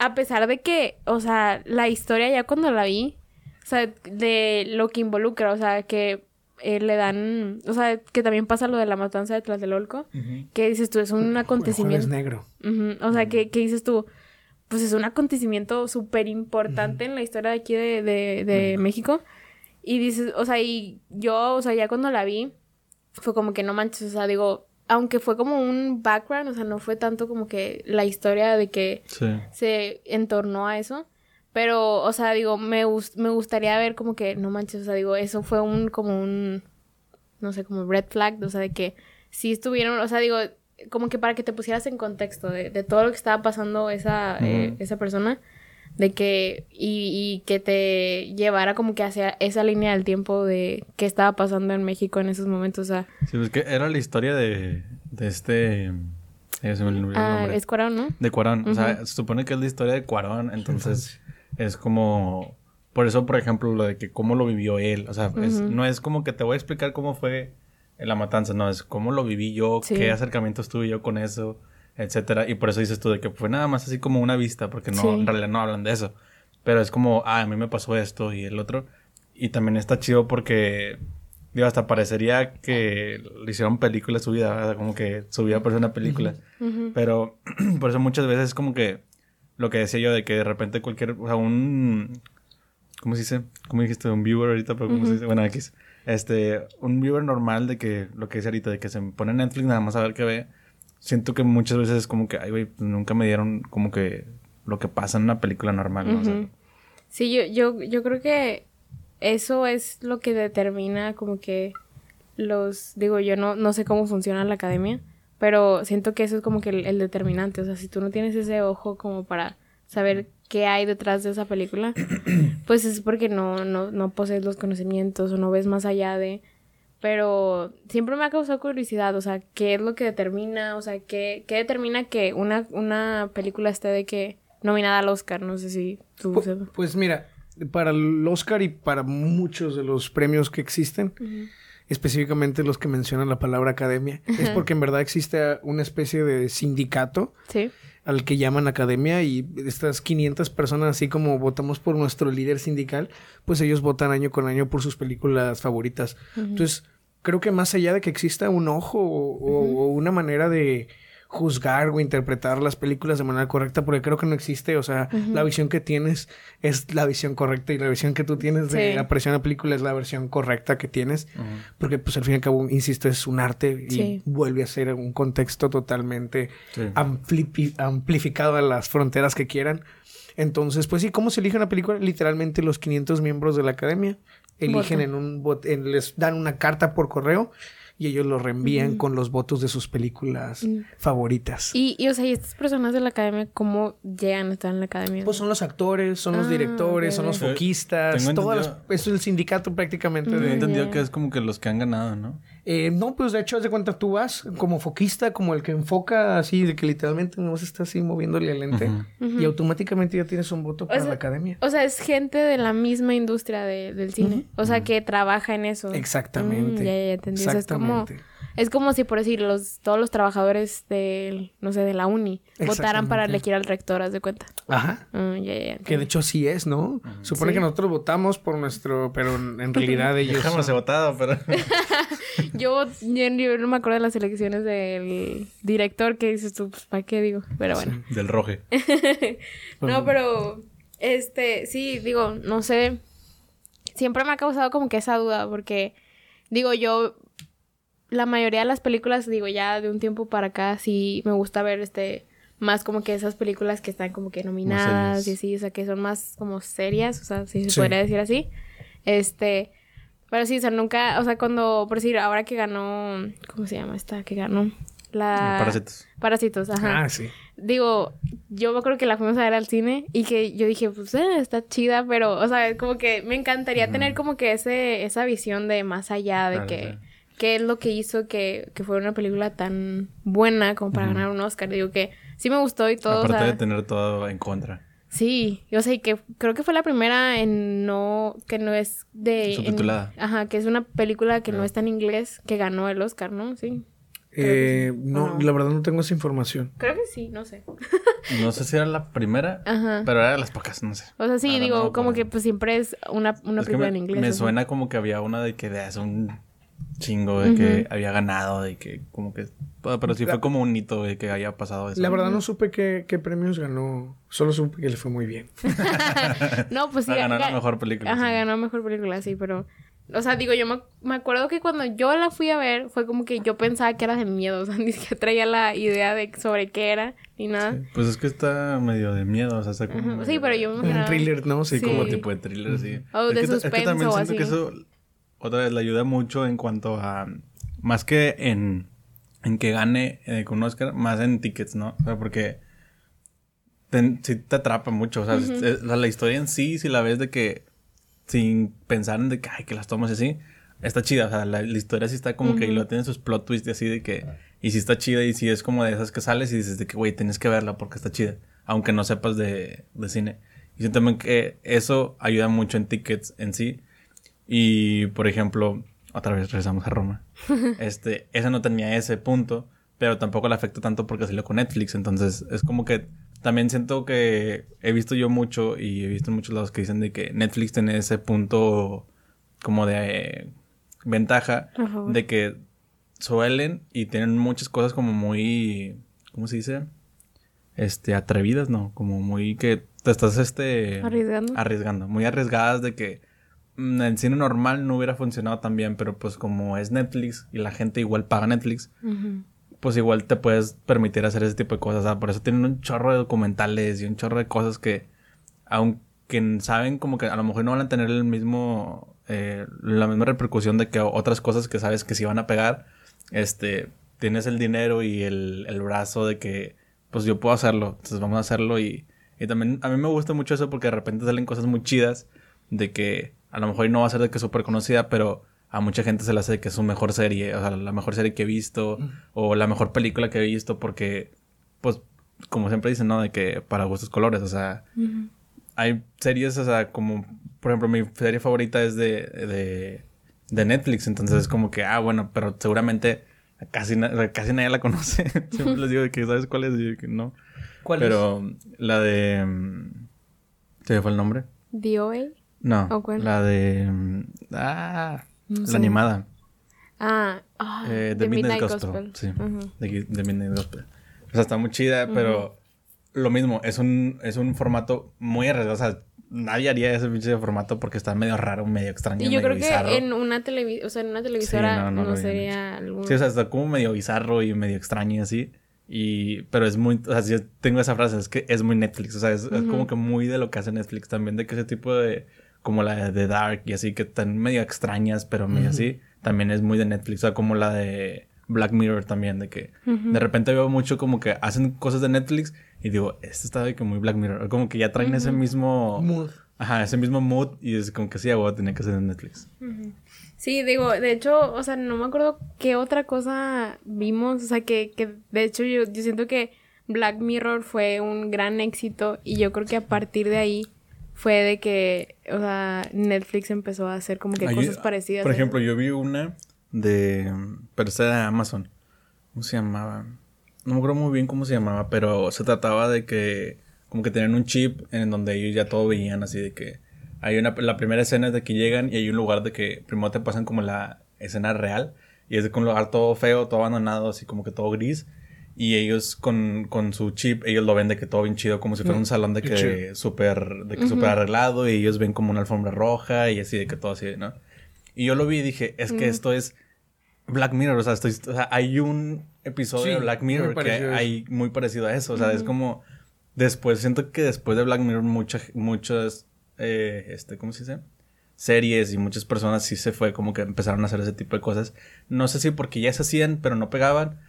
a pesar de que, o sea, la historia ya cuando la vi, o sea, de lo que involucra, o sea, que eh, le dan, o sea, que también pasa lo de la matanza de Tlatelolco, que dices tú, es un acontecimiento. Es negro. o sea, que, que, dices tú, pues es un acontecimiento súper importante en la historia de aquí de, de, de México. Y dices, o sea, y yo, o sea, ya cuando la vi, fue como que no manches, o sea, digo, aunque fue como un background, o sea, no fue tanto como que la historia de que se entornó a eso. Pero, o sea, digo, me, me gustaría ver como que, no manches, o sea, digo, eso fue un, como un, no sé, como red flag, o sea, de que si estuvieron, o sea, digo, como que para que te pusieras en contexto de, de todo lo que estaba pasando esa, eh, esa persona de que y, y, que te llevara como que hacia esa línea del tiempo de qué estaba pasando en México en esos momentos, o sea... Sí, pues que era la historia de, de este... Eh, se me ah, es Cuarón, ¿no? De Cuarón, o sea, se supone que es la historia de Cuarón, entonces es como... Por eso, por ejemplo, lo de que cómo lo vivió él, o sea, no es como que te voy a explicar cómo fue la matanza, no, es cómo lo viví yo, qué acercamientos tuve yo con eso, etcétera. Y por eso dices tú de que fue nada más así como una vista, porque no, en realidad no hablan de eso. Pero es como, ah, a mí me pasó esto y el otro. Y también está chido porque, digo, hasta parecería que le hicieron película su vida, como que su vida parece una película. Pero por eso muchas veces es como que lo que decía yo de que de repente cualquier, o sea, un, ¿cómo se dice? ¿Cómo dijiste? Un viewer ahorita, pero ¿cómo se dice? Bueno, X. Este, un viewer normal de que, lo que dice ahorita, de que se pone Netflix nada más a ver qué ve siento que muchas veces es como que, ay, güey, nunca me dieron como que lo que pasa en una película normal, ¿no? sí, yo, yo, yo creo que eso es lo que determina como que los, digo, yo no, no sé cómo funciona la academia, pero siento que eso es como que el, determinante, o sea, si tú no tienes ese ojo como para saber qué hay detrás de esa película, pues es porque no, no, no posees los conocimientos o no ves más allá de pero siempre me ha causado curiosidad, o sea, ¿qué es lo que determina? O sea, ¿qué, qué determina que una, una película esté de que nominada al Oscar? No sé si tú... Pues, pues mira, para el Oscar y para muchos de los premios que existen, específicamente los que mencionan la palabra academia, es porque en verdad existe una especie de sindicato. al que llaman academia y estas 500 personas, así como votamos por nuestro líder sindical, pues ellos votan año con año por sus películas favoritas. Entonces, creo que más allá de que exista un ojo o, una manera de juzgar o interpretar las películas de manera correcta, porque creo que no existe, o sea, la visión que tienes es la visión correcta y la visión que tú tienes de apreciar una película es la versión correcta que tienes, porque pues al fin y al cabo, insisto, es un arte y vuelve a ser un contexto totalmente amplificado a las fronteras que quieran. Entonces, pues sí, ¿cómo se elige una película? Literalmente los 500 miembros de la academia eligen en un les dan una carta por correo y ellos lo reenvían con los votos de sus películas Mm. favoritas. Y, y, o sea, ¿y estas personas de la academia cómo llegan a estar en la academia? Pues son los actores, son los Ah, directores, son los foquistas, todas las- es el sindicato prácticamente He de... entendido que es como que los que han ganado, ¿no? Eh, no, pues de hecho, haz de cuenta, tú vas como foquista, como el que enfoca así, de que literalmente no se está así moviéndole el lente y automáticamente ya tienes un voto para sea, la academia. O sea, es gente de la misma industria de- del cine. O sea, que trabaja en eso. Exactamente. Mm, ya, ya, ya entendí. O sea, es como, Exactamente. Es como si, por decir, los, todos los trabajadores del, no sé, de la uni votaran para elegir al rector, haz de cuenta. Ajá. Mm, ya, Que de hecho sí es, ¿no? Supone Sí. que nosotros votamos por nuestro, pero en realidad ellos... Jamás he votado, pero... Yo, yo, yo no me acuerdo de las elecciones del director que dices tú, pues, ¿para qué digo? Pero bueno. Del roje. No, pero, este, sí, digo, no sé. Siempre me ha causado como que esa duda, porque, digo, yo, la mayoría de las películas, digo, ya de un tiempo para acá, sí me gusta ver, este, más como que esas películas que están como que nominadas y así, o sea, que son más como serias, o sea, si se Sí. podría decir así. Este, pero sí, o sea, nunca, o sea, cuando, por decir, ahora que ganó, ¿cómo se llama esta que ganó? La... Parásitos. Parásitos, ajá. Ah, sí. Digo, yo me acuerdo que la fuimos a ver al cine y que yo dije, pues, eh, está chida, pero, o sea, como que me encantaría tener como que ese, esa visión de más allá, de que. Qué es lo que hizo que, que fuera una película tan buena como para ganar un Oscar. Digo que sí me gustó y todo, o Aparte sea, de tener todo en contra. sí, yo sé que creo que fue la primera en no, que no es de... en- Subtitulada. ajá, que es una película que no Ah. está en inglés, que ganó el Oscar, ¿no? Sí. Eh, no, la verdad no tengo esa información. Creo que sí, no sé. No sé si era la primera, Ajá. pero era de las pocas, no sé. O sea, sí, Ahora digo, no, como pero- que pues siempre es una, una Es película me, en inglés. me o sea. suena como que había una de que de hace un chingo de que había ganado, de que como que... Pero sí fue como un hito de que haya pasado eso. La verdad no supe qué, qué premios ganó. Solo supe que le fue muy bien. No, pues sí. Ah, ganó la mejor película, Ajá, sí. ganó mejor película, sí, pero... O sea, digo, yo me, me acuerdo que cuando yo la fui a ver, fue como que yo pensaba que era de miedo. O sea, ni siquiera traía la idea de sobre qué era, ni nada. Sí, Pues es que está medio de miedo, o sea, está como... Ajá, medio- Sí, pero yo me Un thriller, ¿no? Sí, Sí. como tipo de thriller, sí. O Es de que ta- es que suspenso también o siento que así. eso, otra vez, le ayuda mucho en cuanto a... Más que en, en que gane eh, con un Oscar, más en tickets, ¿no? O sea, porque... Te, sí te atrapa mucho, o sea, es- es- la, la historia en sí, si la ves de que... Sin pensar en de que, ay, que las tomas y así... Está chida, o sea, la, la historia sí está como que... Y lo tiene sus plot twists y así de que... Y sí está chida y sí es como de esas que sales y dices de que, güey, tienes que verla porque está chida. Aunque no sepas de, de cine. Y siento también que eso ayuda mucho en tickets en sí. Y, por ejemplo, otra vez regresamos a Roma. este, esa no tenía ese punto, pero tampoco le afecta tanto porque salió con Netflix. Entonces, es como que también siento que he visto yo mucho y he visto en muchos lados que dicen de que Netflix tiene ese punto como de eh, ventaja de que suelen y tienen muchas cosas como muy, ¿cómo se dice? Este, atrevidas, ¿no? Como muy que te estás, este... Arriesgando. Arriesgando. Muy arriesgadas de que en cine normal no hubiera funcionado tan bien, pero pues como es Netflix y la gente igual paga Netflix, pues igual te puedes permitir hacer ese tipo de cosas. O sea, por eso tienen un chorro de documentales y un chorro de cosas que, aunque saben como que a lo mejor no van a tener el mismo, eh, la misma repercusión de que otras cosas que sabes que sí van a pegar, este, tienes el dinero y el, el brazo de que, pues yo puedo hacerlo, entonces vamos a hacerlo y, y también a mí me gusta mucho eso porque de repente salen cosas muy chidas de que a lo mejor no va a ser de que es súper conocida, pero a mucha gente se le hace de que es su mejor serie, o sea, la mejor serie que he visto, o la mejor película que he visto, porque, pues, como siempre dicen, ¿no? De que para gustos colores, o sea, hay series, o sea, como, por ejemplo, mi serie favorita es de, de, de Netflix, entonces es como que, ah, bueno, pero seguramente casi, na- casi nadie la conoce. Siempre les digo de que, ¿sabes cuál es? Y yo que no. ¿Cuál pero la de... mm, ¿Se me fue el nombre? DOA. No, ¿O cuál? la de... mm, Ah, No la animada. Ah, ah, Eh, The, Midnight, Gospel. Sí, Ujú. de, The Midnight Gospel. O sea, está muy chida, pero lo mismo, es un, es un formato muy arriesgado. O sea, nadie haría ese pinche formato porque está medio raro, medio extraño, Y yo medio creo bizarro. que en una televisora, o sea, en una televisora no, no, no sería algún... Sí, o sea, está como medio bizarro y medio extraño y así. Y, pero es muy, o sea, yo tengo esa frase, es que es muy Netflix, o sea, es, es como que muy de lo que hace Netflix también, de que ese tipo de, como la de Dark y así, que están medio extrañas, pero medio así, también es muy de Netflix, o sea, como la de Black Mirror también, de que de repente veo mucho como que hacen cosas de Netflix y digo, este está de que muy Black Mirror, como que ya traen ese mismo Mood. Ajá, ese mismo mood y es como que sí, a tenía que ser en Netflix. Sí, digo, de hecho, o sea, no me acuerdo qué otra cosa vimos, o sea, que, que de hecho yo, yo siento que Black Mirror fue un gran éxito y yo creo que a partir de ahí fue de que, o sea, Netflix empezó a hacer como que Ay, cosas parecidas. Por ejemplo, yo vi una de... Pero esta era de Amazon. ¿Cómo se llamaba? No me acuerdo muy bien cómo se llamaba, pero se trataba de que... Como que tenían un chip en donde ellos ya todo veían así de que... Hay una... La primera escena es de que llegan y hay un lugar de que primero te pasan como la escena real. Y es de que un lugar todo feo, todo abandonado, así como que todo gris. Y ellos con, con su chip, ellos lo ven de que todo bien chido, como si fuera un salón de que súper de que súper arreglado. Y ellos ven como una alfombra roja y así de que todo así, ¿no? Y yo lo vi y dije, es que esto es Black Mirror, o sea, estoy, o sea, hay un episodio Sí, de Black Mirror que hay muy parecido a eso, o sea, es como después siento que después de Black Mirror muchas muchas eh, este, ¿cómo se dice? series y muchas personas sí se fue como que empezaron a hacer ese tipo de cosas. No sé si porque ya se hacían, pero no pegaban.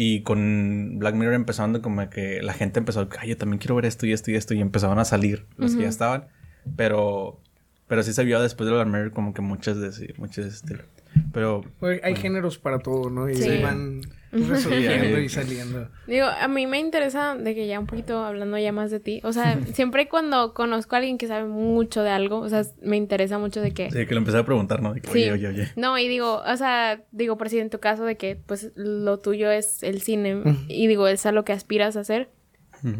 Y con Black Mirror empezando como que la gente empezó, ay, yo también quiero ver esto y esto y esto. Y empezaban a salir los que ya estaban. Pero, pero sí se vio después de Black Mirror como que muchas de ese, muchas de ese estilo. Pero Hay géneros para todo, ¿no? Y Sí. van resolviendo y saliendo. Digo, a mí me interesa de que ya un poquito hablando ya más de ti, o sea, siempre cuando conozco a alguien que sabe mucho de algo, o sea, me interesa mucho de que... sí, que lo empecé a preguntar, ¿no? De que, Sí. Oye, oye, oye. No, y digo, o sea, digo, por si en tu caso de que, pues, lo tuyo es el cine y digo, es a lo que aspiras a hacer.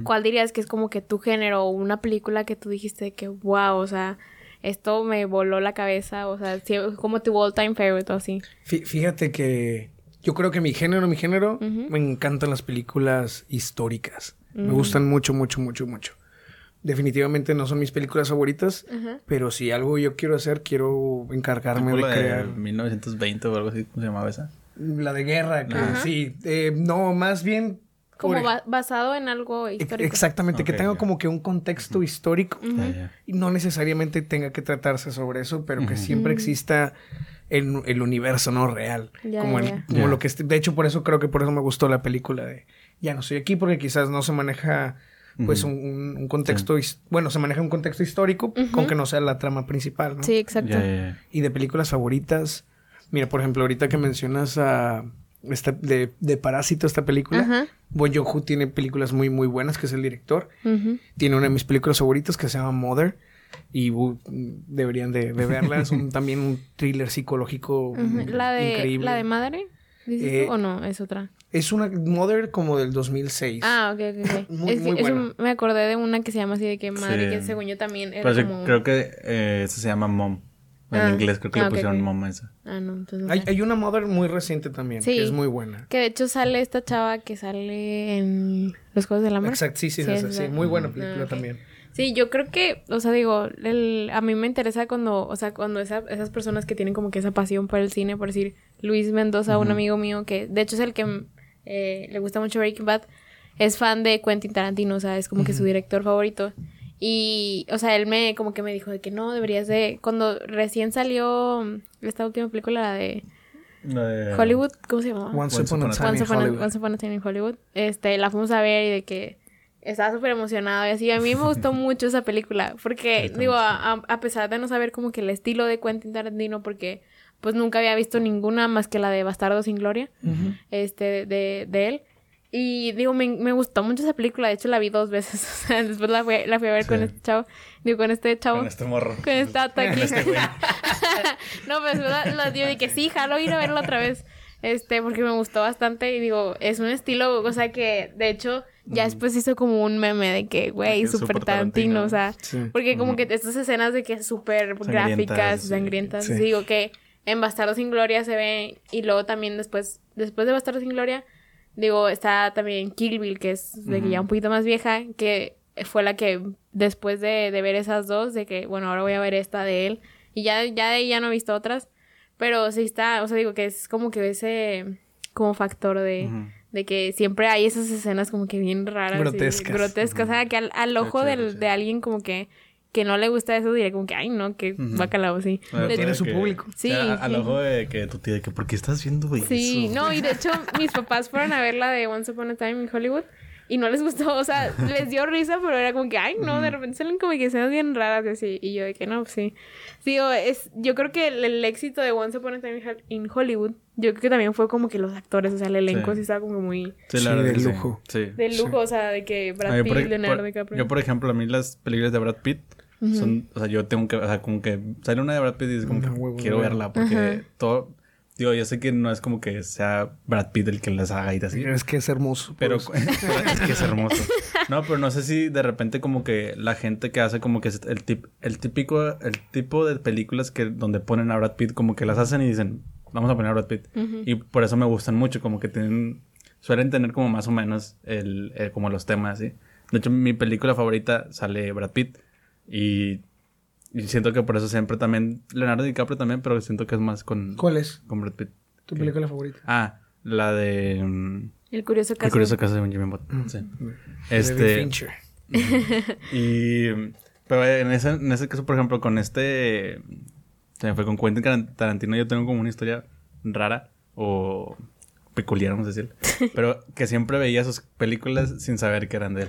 ¿cuál dirías que es como que tu género o una película que tú dijiste de que, wow, o sea, esto me voló la cabeza, o sea, como tu all time favorite o así? Fí- Fíjate que yo creo que mi género, mi género, me encantan las películas históricas. Me gustan mucho, mucho, mucho, mucho. Definitivamente no son mis películas favoritas, pero si algo yo quiero hacer, quiero encargarme de la de crear 1920 o algo así, ¿cómo se llamaba esa? la de guerra. que sí, eh, no, más bien Como ba- basado en algo histórico. Exactamente, que tenga como que un contexto histórico. Y no necesariamente tenga que tratarse sobre eso, pero que siempre exista el, el universo no real. Como el- como lo que de hecho por eso creo que por eso me gustó la película de Ya no estoy aquí porque quizás no se maneja pues un, un- un contexto bueno, se maneja un contexto histórico con que no sea la trama principal, ¿no? Sí, exacto. Y de películas favoritas, mira, por ejemplo, ahorita que mencionas a esta de, de Parásito esta película, Ajá. Bon Joon-ho tiene películas muy muy buenas, que es el director. Tiene una de mis películas favoritas que se llama Mother. Y uh, deberían de, de verla. Es un- también un thriller psicológico La de increíble. la de madre, dices Eh, tú, o no, es otra. Es una Mother como del 2006. Ah, ok, ok, ok. Muy- Es- muy eso buena. me acordé de una que se llama así de que madre, Sí. que según yo también era Pero como... creo que eh, esa se llama Mom. En Ah, inglés creo que ah, le ok, pusieron ok. Mom a esa. Ah, no, entonces no hay, hay una Mother muy reciente también, Sí. que es muy buena. Que de hecho sale esta chava que sale en Los Juegos del Hambre. Exacto, sí, sí, Sí, sí, esa. sí, muy buena Ah, película también. Sí, yo creo que, o sea, digo, el, a mí me interesa cuando, o sea, cuando esa- esas personas que tienen como que esa pasión por el cine, por decir, Luis Mendoza, un amigo mío que, de hecho, es el que eh, le gusta mucho Breaking Bad, es fan de Quentin Tarantino, o sea, es como que su director favorito. Y, o sea, él me, como que me dijo de que no, deberías de, cuando recién salió esta última película, la de Hollywood, ¿cómo se llamaba? Once Upon a Time Once in Upon, a, Hollywood. Once Upon a Time in Hollywood. Este, la fuimos a ver y de que estaba súper emocionado y así. A mí me gustó mucho esa película porque, digo, a pesar de no saber como que el estilo de Quentin Tarantino porque pues nunca había visto ninguna más que la de Bastardo sin Gloria, este, de, de él. Y digo, me, me gustó mucho esa película. De hecho, la vi dos veces. O sea, después la fui, la fui a ver con este chavo. Digo, con este chavo. Con este morro. Con esta ata aquí. este no, pues la, la- yo dije, sí, jalo ir a verla otra vez. Este, porque me gustó bastante y digo, es un estilo, o sea que de hecho ya después hizo como un meme de que, güey, súper Tarantino, o sea, Sí. porque como que estas escenas de que súper gráficas, sí. sangrientas, digo que en Bastardo sin Gloria se ve y luego también después, después de Bastardo sin Gloria, digo, está también Kill Bill, que es de que ya un poquito más vieja, que fue la que después de, de ver esas dos, de que, bueno, ahora voy a ver esta de él, y ya, ya de ahí ya no he visto otras, pero sí está, o sea, digo que es como que ese, como factor de, de que siempre hay esas escenas como que bien raras. y Grotescas. grotescas, o sea, que al, al ojo del- de alguien como que que no le gusta eso, diría como que, ay, no, que Ujú. bacalao, sí. De- tiene su que- público. Sí, a- Al sí. ojo de que tu tía, de que, ¿por qué estás viendo eso? Sí, no, y de hecho mis papás fueron a ver la de Once Upon a Time in Hollywood y no les gustó, o sea, les dio risa, pero era como que, ay, no, de repente salen como que escenas bien raras y así, y yo de que no, pues sí. Sí, o es, yo creo que el, el éxito de Once Upon a Time in Hol- in Hollywood, yo creo que también fue como que los actores, o sea, el elenco Sí. sí, estaba como muy Sí, Sí, la verdad de sí. lujo. Sí. de lujo, o sea, de que A Brad Pitt, Leonardo DiCaprio. yo, por ejemplo, a mí las películas de Brad Pitt son, o sea, yo tengo que, o sea, como que sale una de Brad Pitt y es como Una que huevo, quiero huevo. verla porque Ajá. todo, digo, yo sé que no es como que sea Brad Pitt el que las haga y así, Es que es hermoso. pero pues. es que es hermoso. No, pero no sé si de repente como que la gente que hace como que es el tip, el típico, el tipo de películas que donde ponen a Brad Pitt como que las hacen y dicen, vamos a poner a Brad Pitt. Y por eso me gustan mucho, como que tienen, suelen tener como más o menos el, el- como los temas, ¿sí? De hecho, mi película favorita sale Brad Pitt y, y siento que por eso siempre también, Leonardo DiCaprio también, pero siento que es más con, ¿Cuál es con Brad Pitt. tu que- película favorita? Ah, la de... mm, El curioso caso. el curioso caso de Benjamin Button. Sí. David Este. Y. Pero en ese, en ese caso, por ejemplo, con este. Se me fue con Quentin Taran- Tarantino. Yo tengo como una historia rara o peculiar, vamos a decir. Pero que siempre veía sus películas sin saber que eran de él.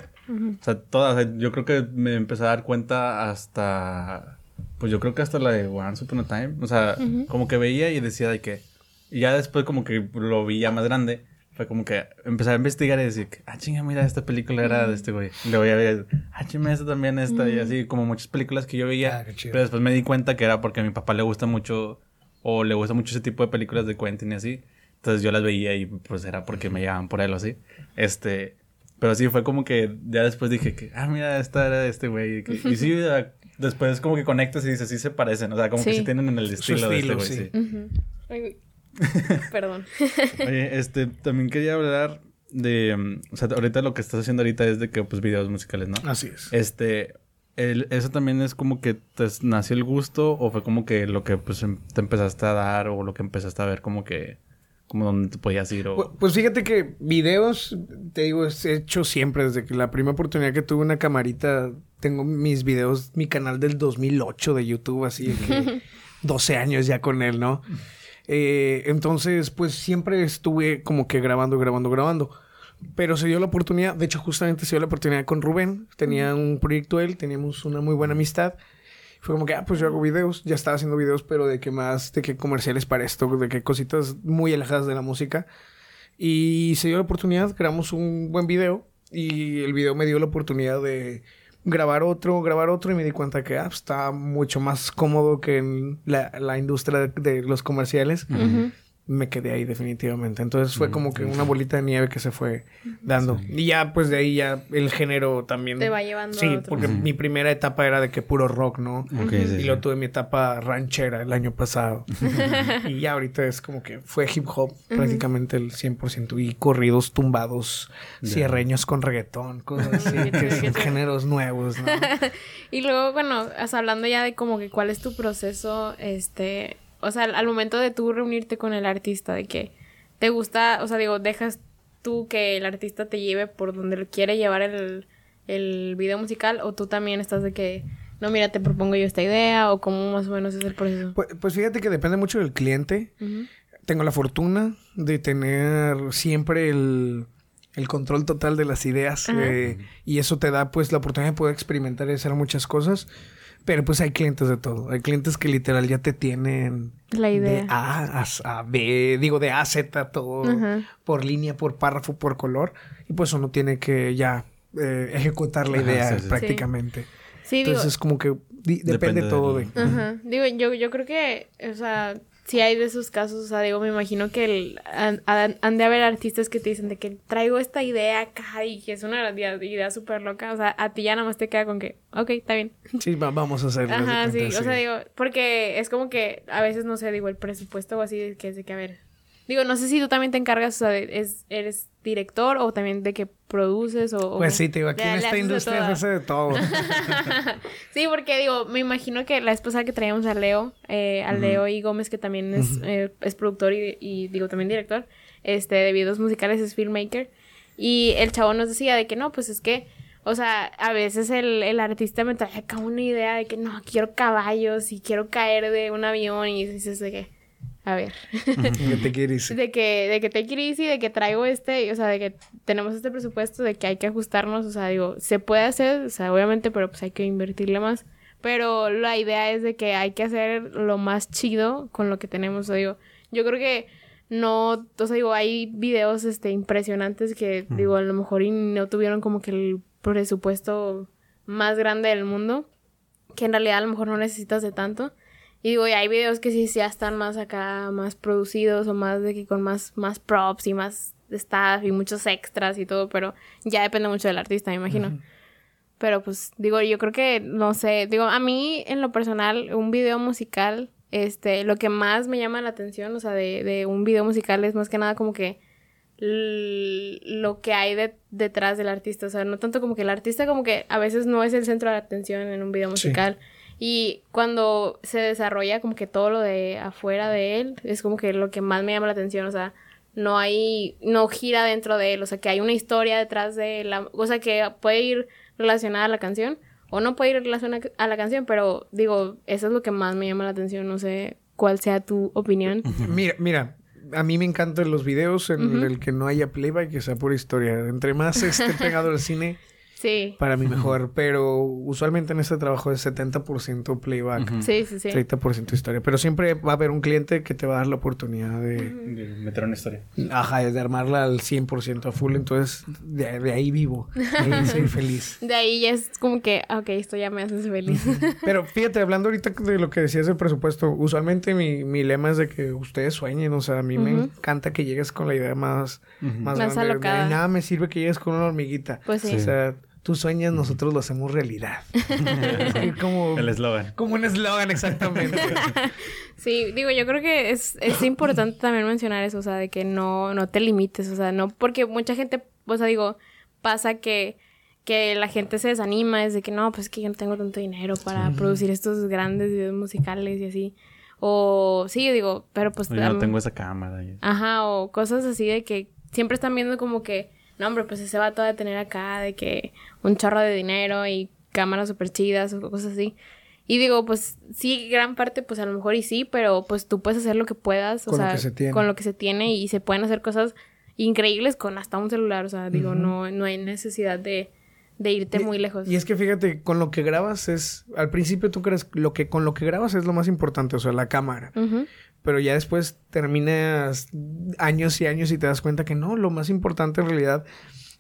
O sea, todas. o sea, yo creo que me empecé a dar cuenta hasta. Pues yo creo que hasta la de Once Upon a Time. O sea, como que veía y decía de que. Y ya después, como que lo vi ya más grande. Fue como que empecé a investigar y decir, ah, chinga, mira, esta película era de este güey. Le voy a ver, ah, chinga, esta también, esta. Y así, como muchas películas que yo veía. Ah, qué chido. pero después me di cuenta que era porque a mi papá le gusta mucho, o le gusta mucho ese tipo de películas de Quentin y así. Entonces yo las veía y pues era porque me llevaban por él o así. Este. Pero sí, fue como que ya después dije que, ah, mira, esta era de este güey. Y, sí, después como que conectas y dices, sí se parecen. O sea, como que Sí. tienen el estilo, de este güey, sí. sí. Güey. Perdón. Oye, este, también quería hablar de, o sea, ahorita lo que estás haciendo ahorita es de que, pues, videos musicales, ¿no? Así es. Este, el- ¿eso también es como que te nació el gusto o fue como que lo que, pues, em- te empezaste a dar o lo que empezaste a ver como que, como donde te podías ir o... Pu- Pues fíjate que videos, te digo, he hecho siempre desde que la primera oportunidad que tuve una camarita, tengo mis videos, mi canal del 2008 de YouTube, así de que 12 años ya con él, ¿no? Eh, entonces, pues siempre estuve como que grabando, grabando, grabando. Pero se dio la oportunidad, de hecho justamente se dio la oportunidad con Rubén, tenía un proyecto él, teníamos una muy buena amistad. Fue como que, ah, pues yo hago videos, ya estaba haciendo videos, pero de qué más, de qué comerciales para esto, de qué cositas muy alejadas de la música. Y se dio la oportunidad, grabamos un buen video y el video me dio la oportunidad de grabar otro, grabar otro y me di cuenta que ah, pues, está mucho más cómodo que en la, la industria de, de los comerciales. Ujú. Me quedé ahí definitivamente. Entonces fue como que una bolita de nieve que se fue dando. Y ya pues de ahí ya el género también... Te va llevando a Sí, otro. porque mi primera etapa era de que puro rock, ¿no? Sí, Y sí. luego tuve mi etapa ranchera el año pasado. y ya ahorita es como que fue hip hop prácticamente el 100%. Y corridos tumbados, cierreños con reggaetón, cosas así, que son géneros nuevos, ¿no? Y luego, bueno, hablando ya de como que cuál es tu proceso, este, o sea, al, momento de tú reunirte con el artista, de que te gusta, o sea, digo, dejas tú que el artista te lleve por donde lo quiere llevar el, el video musical, o tú también estás de que, no, mira, te propongo yo esta idea, o cómo más o menos es el proceso. Pues, pues fíjate que depende mucho del cliente. Tengo la fortuna de tener siempre el, el control total de las ideas. Eh, y eso te da pues la oportunidad de poder experimentar y hacer muchas cosas. Pero pues hay clientes de todo. Hay clientes que literal ya te tienen La de idea. A a, a B, digo de A a Z todo Ajá. por línea, por párrafo, por color. Y pues uno tiene que ya eh, ejecutar la Ajá, idea sí, sí. prácticamente. Sí, digo, Entonces como que di- depende, Depende todo de... Ajá. Digo, yo, yo creo que, o sea, si hay de esos casos, o sea, digo, me imagino que el- han, han- de haber artistas que te dicen de que traigo esta idea acá y que es una idea, súper loca, o sea, a ti ya nada más te queda con que, ok, está bien. Sí, va- vamos a hacerlo. Ajá, sí, o sea, digo, porque es como que a veces, no sé, digo, el presupuesto o así, que es de que, a ver, digo, no sé si tú también te encargas, o sea, de- es, eres director o también de que produces o... Pues sí, te digo, aquí en esta industria se hace de todo. Sí, porque digo, me imagino que la pasada que traíamos a Leo, eh, a Leo y Gómez, que también es, eh, es productor y, y, digo también director, este, de videos musicales, es filmmaker. Y el chavo nos decía de que no, pues es que, o o sea, a veces el, el artista me trae acá una idea de que no, quiero caballos y quiero caer de un avión y dices de que, a ver. De te quieres. de que, de que te quieres y de que traigo este, o sea, de que tenemos este presupuesto, de que hay que ajustarnos, o sea, digo, se puede hacer, o sea, obviamente, pero pues hay que invertirle más. Pero la idea es de que hay que hacer lo más chido con lo que tenemos, o sea, digo, yo creo que no, o sea, digo, hay videos, este, impresionantes que, digo, a lo mejor y no tuvieron como que el presupuesto más grande del mundo, que en realidad a lo mejor no necesitas de tanto. Y digo, y hay videos que sí ya están más acá, más producidos o más de que con más, más props y más staff y muchos extras y todo, pero ya depende mucho del artista, me imagino. Pero pues digo, yo creo que, no sé, digo, a mí en lo personal, un video musical, este, lo que más me llama la atención, o sea, de, de un video musical es más que nada como que lo que hay de- detrás del artista, o sea, no tanto como que el artista como que a veces no es el centro de la atención en un video Sí. Y cuando se desarrolla como que todo lo de afuera de él, es como que lo que más me llama la atención, o sea, no hay, no gira dentro de él, o sea, que hay una historia detrás de la, o sea, que puede ir relacionada a la canción o no puede ir relacionada a la canción, pero digo, eso es lo que más me llama la atención, no sé cuál sea tu opinión. Mira, mira, a mí me encantan los videos en el que no haya playback, que sea pura historia. Entre más esté pegado al cine, Sí, para mí mejor. Pero usualmente en este trabajo es 70% playback, sí, sí, sí. 30% historia. Pero siempre va a haber un cliente que te va a dar la oportunidad de, De meter una historia. ajá, de armarla al 100% a full. Entonces, de, de ahí vivo. De ahí soy feliz. De ahí ya es como que, ah, ok, esto ya me hace feliz. Pero fíjate, hablando ahorita de lo que decías del presupuesto, usualmente mi, mi lema es de que ustedes sueñen. O sea, a mí me encanta que llegues con la idea más, más, Más grande. alocada. De nada me sirve que llegues con una hormiguita. Pues sí. O sea, tú sueñas, nosotros lo hacemos realidad. Es como, El eslogan. como un eslogan, exactamente. Sí, digo, yo creo que es, es importante también mencionar eso, o sea, de que no, no te limites, o sea, no, porque mucha gente, o sea, digo, pasa que, que la gente se desanima, es de que no, pues que yo no tengo tanto dinero para producir estos grandes videos musicales y así. O sí, yo digo, pero pues... Yo no tengo esa cámara. y- Ajá, o cosas así de que siempre están viendo como que, no, hombre, pues ese vato de tener acá, de que un chorro de dinero y cámaras súper chidas o cosas así. Y digo, pues sí, gran parte, pues a lo mejor y sí, pero pues tú puedes hacer lo que puedas, o Con lo sea, que se tiene. con lo que se tiene y se pueden hacer cosas increíbles con hasta un celular, o sea, digo, no, no hay necesidad de, de irte muy lejos. Y es que fíjate, con lo que grabas es, al principio tú crees lo que con lo que grabas es lo más importante, o sea, la cámara. Ujú. Pero ya después terminas años y años y te das cuenta que no, lo más importante en realidad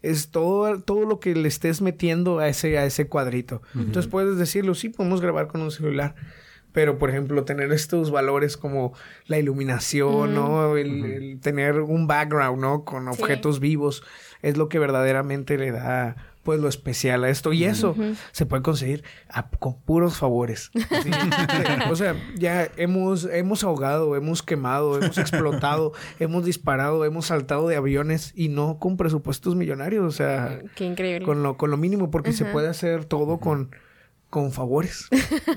es todo, todo lo que le estés metiendo a ese, a ese cuadrito. Entonces puedes decirlo, sí, podemos grabar con un celular. Pero, por ejemplo, tener estos valores como la iluminación, ¿no? El, el tener un background, ¿no? Con Sí. objetos vivos, es lo que verdaderamente le da, pues, lo especial a esto. Y eso se puede conseguir a- con puros favores. Sí. o sea, ya hemos, hemos ahogado, hemos quemado, hemos explotado, hemos disparado, hemos saltado de aviones y no con presupuestos millonarios. O sea, Qué increíble. con lo, con lo mínimo, porque se puede hacer todo con, con favores.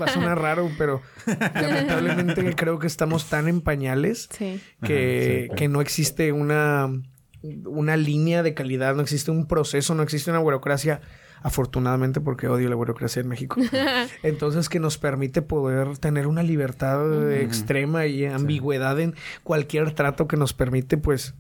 Va a sonar raro, pero lamentablemente creo que estamos tan en pañales Sí. que, Ajá, sí. que no existe una, una línea de calidad, no existe un proceso, no existe una burocracia, afortunadamente porque odio la burocracia en México. Entonces que nos permite poder tener una libertad eh, extrema y ambigüedad en cualquier trato que nos permite, pues,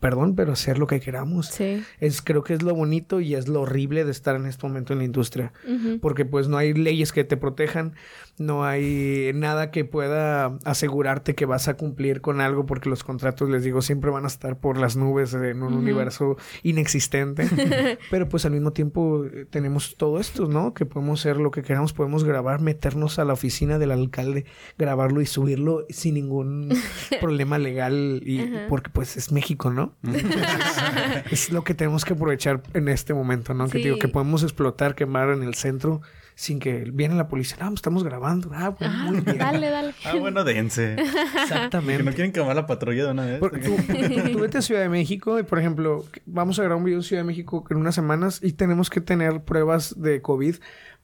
perdón, pero hacer lo que queramos. Sí. Es, creo que es lo bonito y es lo horrible de estar en este momento en la industria. Porque pues no hay leyes que te protejan, no hay nada que pueda asegurarte que vas a cumplir con algo porque los contratos, les digo, siempre van a estar por las nubes en un universo inexistente. Pero pues al mismo tiempo eh, tenemos todo esto, ¿no? Que podemos hacer lo que queramos, podemos grabar, meternos a la oficina del alcalde, grabarlo y subirlo sin ningún problema legal y porque pues es México, ¿no? es lo que tenemos que aprovechar en este momento, ¿no? Que digo que podemos explotar, quemar en el centro sin que viene la policía. No, estamos grabando. Ah, bueno, Ajá, muy bien. dale, dale. Ah, bueno, dense. Que no Exactamente. quieren quemar la patrulla de una vez. Porque tú, tú- tú vete a Ciudad de México y, por ejemplo, vamos a grabar un video en Ciudad de México en unas semanas y tenemos que tener pruebas de COVID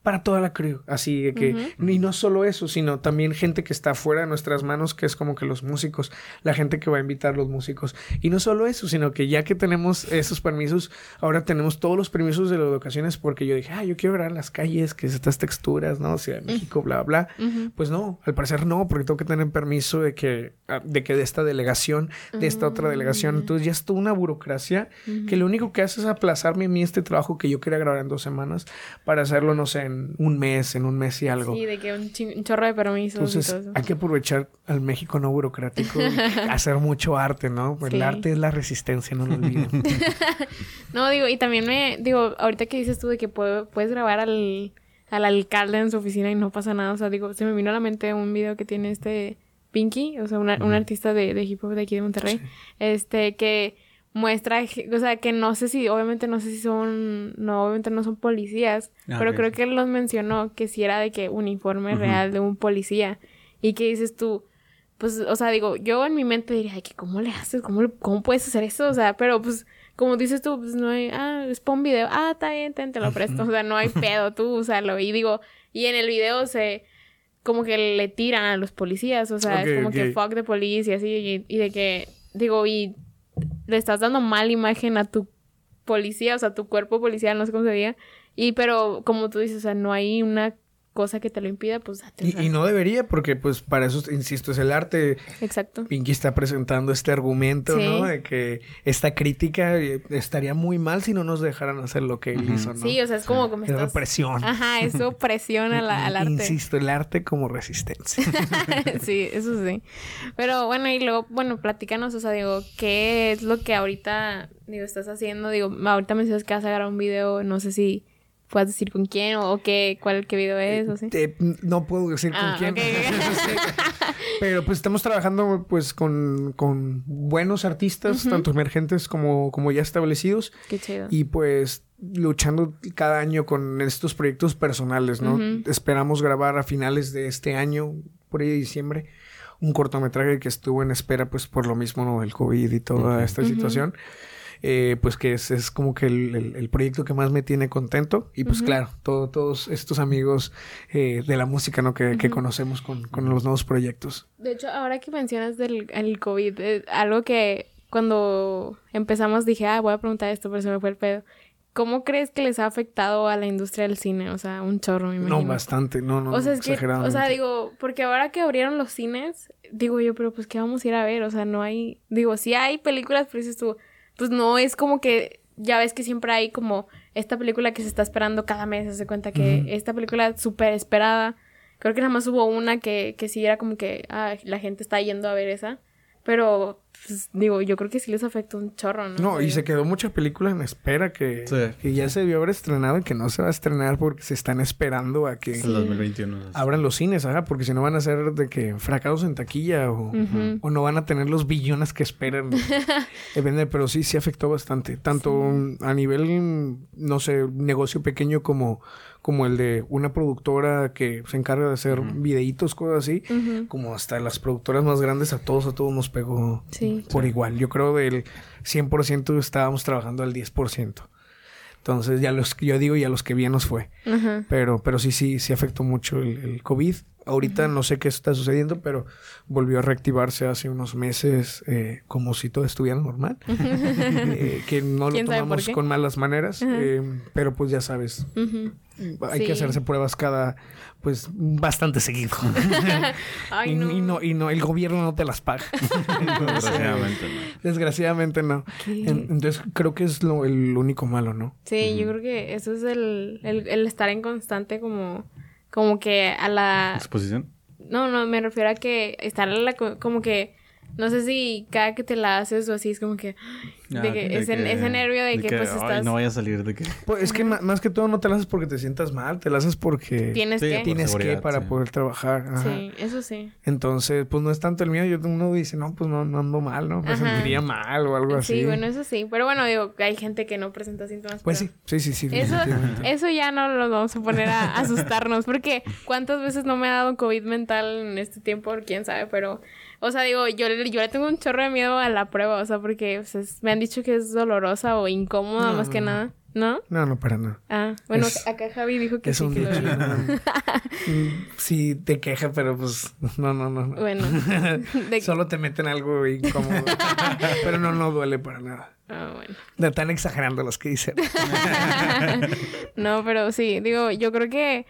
para toda la crew. Así de que, y no solo eso, sino también gente que está fuera de nuestras manos, que es como que los músicos, la gente que va a invitar los músicos. Y no solo eso, sino que ya que tenemos esos permisos, ahora tenemos todos los permisos de las locaciones porque yo dije, ah, yo quiero grabar las calles, que es estas texturas, ¿no? Ciudad de México, bla, bla. Pues no, al parecer no, porque tengo que tener permiso de que, ah, de que de esta delegación, de esta otra delegación. Entonces ya es toda una burocracia que lo único que hace es aplazarme a mí este trabajo que yo quería grabar en dos semanas para hacerlo, no sé, en un mes, en un mes y algo. Sí, de que un, chorro de permisos. Entonces, y todo eso. hay que aprovechar al México no burocrático y hacer mucho arte, ¿no? Pues el arte es la resistencia, no lo olviden. no, digo, y también me, digo, ahorita que dices tú de que puedes grabar al, al alcalde en su oficina y no pasa nada, o sea, digo, se me vino a la mente un video que tiene este Pinky, o sea, un artista de, de, hip hop de aquí de Monterrey, este, que muestra, o sea, que no sé si, obviamente no sé si son, no, obviamente no son policías, ah, pero creo que él los mencionó que si era de que uniforme real de un policía. Y que dices tú, pues, o sea, digo, yo en mi mente diría, ay, que cómo le haces, cómo, cómo puedes hacer eso, o sea, pero pues, como dices tú, pues no hay, ah, es un video, ah, está bien, te, lo presto, o sea, no hay pedo, tú úsalo, y digo, y en el video se, como que le tiran a los policías, o sea, es como que fuck de policía, así, y, y de que, digo, y le estás dando mala imagen a tu policía, o sea, tu cuerpo policial, no sé cómo se diga. Y pero como tú dices, o sea, no hay una cosa que te lo impida, pues y, no debería, porque pues para eso, insisto, es el arte. Exacto. Pinky está presentando este argumento, ¿no? De que esta crítica eh, estaría muy mal si no nos dejaran hacer lo que él hizo, ¿no? Sí, o sea, es como que me estás... represión. Ajá, eso presiona al arte. Insisto, el arte como resistencia. sí, eso sí. Pero bueno, y luego, bueno, platícanos, o sea, digo, ¿qué es lo que ahorita, digo, estás haciendo? Digo, ahorita me dices que vas a grabar un video, no sé si puedas decir con quién o, qué, cuál, qué video es o sí. no puedo decir con ah, quién. Pero pues estamos trabajando pues con, con buenos artistas, tanto emergentes como, como ya establecidos. Qué chido. Y pues luchando cada año con estos proyectos personales, ¿no? Esperamos grabar a finales de este año, por ahí de diciembre, un cortometraje que estuvo en espera pues por lo mismo, ¿no? Del COVID y toda esta situación. Eh, pues que es, es como que el, el, proyecto que más me tiene contento. Y pues claro, todo, todos estos amigos eh, de la música, ¿no? Que, que conocemos con, con, los nuevos proyectos. De hecho, ahora que mencionas del el COVID, eh, algo que cuando empezamos dije, ah, voy a preguntar esto, pero se me fue el pedo. ¿Cómo crees que les ha afectado a la industria del cine? O sea, un chorro, me imagino. No, bastante, no, no. O sea, es que, o sea, digo, porque ahora que abrieron los cines, digo yo, pero pues, ¿qué vamos a ir a ver? O sea, no hay, digo, sí hay películas, pero dices tú, pues no es como que ya ves que siempre hay como esta película que se está esperando cada mes, se cuenta que esta película súper esperada, creo que nada más hubo una que, que sí era como que ah, la gente está yendo a ver esa, pero pues, digo, yo creo que sí les afectó un chorro, ¿no? No, y se quedó mucha película en espera que, que ya se debió haber estrenado y que no se va a estrenar porque se están esperando a que... El 2021. Abran los cines, ajá, porque si no van a ser de que fracasos en taquilla o, o no van a tener los billones que esperan. Vender, pero sí, sí afectó bastante, tanto a nivel, no sé, negocio pequeño como como el de una productora que se encarga de hacer videitos, cosas así, como hasta las productoras más grandes, a todos, a todos nos pegó por igual. Yo creo del 100% estábamos trabajando al 10%. Entonces, ya los yo digo, ya los que bien nos fue. Pero, pero sí, sí, sí afectó mucho el, el COVID. Ahorita no sé qué está sucediendo, pero volvió a reactivarse hace unos meses eh, como si todo estuviera normal. eh, que no lo tomamos con malas maneras, eh, pero pues ya sabes, hay que hacerse pruebas cada, pues bastante seguido. y, no. Y, no. el gobierno no te las paga. Desgraciadamente no. Desgraciadamente no. entonces creo que es lo, el único malo, ¿no? Sí, yo creo que eso es el, el, el estar en constante como como que a la... ¿Exposición? No, no, me refiero a que estar a la... como que no sé si cada que te la haces o así es como que... Ah, de que, ese, nervio de, que, pues estás... no vaya a salir de que... Pues es que más que todo no te la haces porque te sientas mal, te la haces porque... Tienes que. Tienes que para poder trabajar. Sí, eso sí. Entonces, pues no es tanto el mío. Yo, uno dice, no, pues no, no ando mal, ¿no? Me sentiría mal o algo así. Sí, bueno, eso sí. Pero bueno, digo, hay gente que no presenta síntomas. Pues sí, sí, sí, sí. Eso, eso ya no lo vamos a poner a asustarnos porque cuántas veces no me ha dado COVID mental en este tiempo, quién sabe, pero... O sea, digo, yo, yo le tengo un chorro de miedo a la prueba, o sea, porque me han dicho que es dolorosa o incómoda más que nada. ¿No? No, no, para nada. Ah, bueno, Es- acá Javi dijo que Es sí un que lo. Mm, Sí, te queja, pero pues no, no, no. no. Bueno. De- Solo te meten algo incómodo. pero no, no duele para nada. Ah, bueno. No están exagerando los que dicen. No, pero sí, digo, yo creo que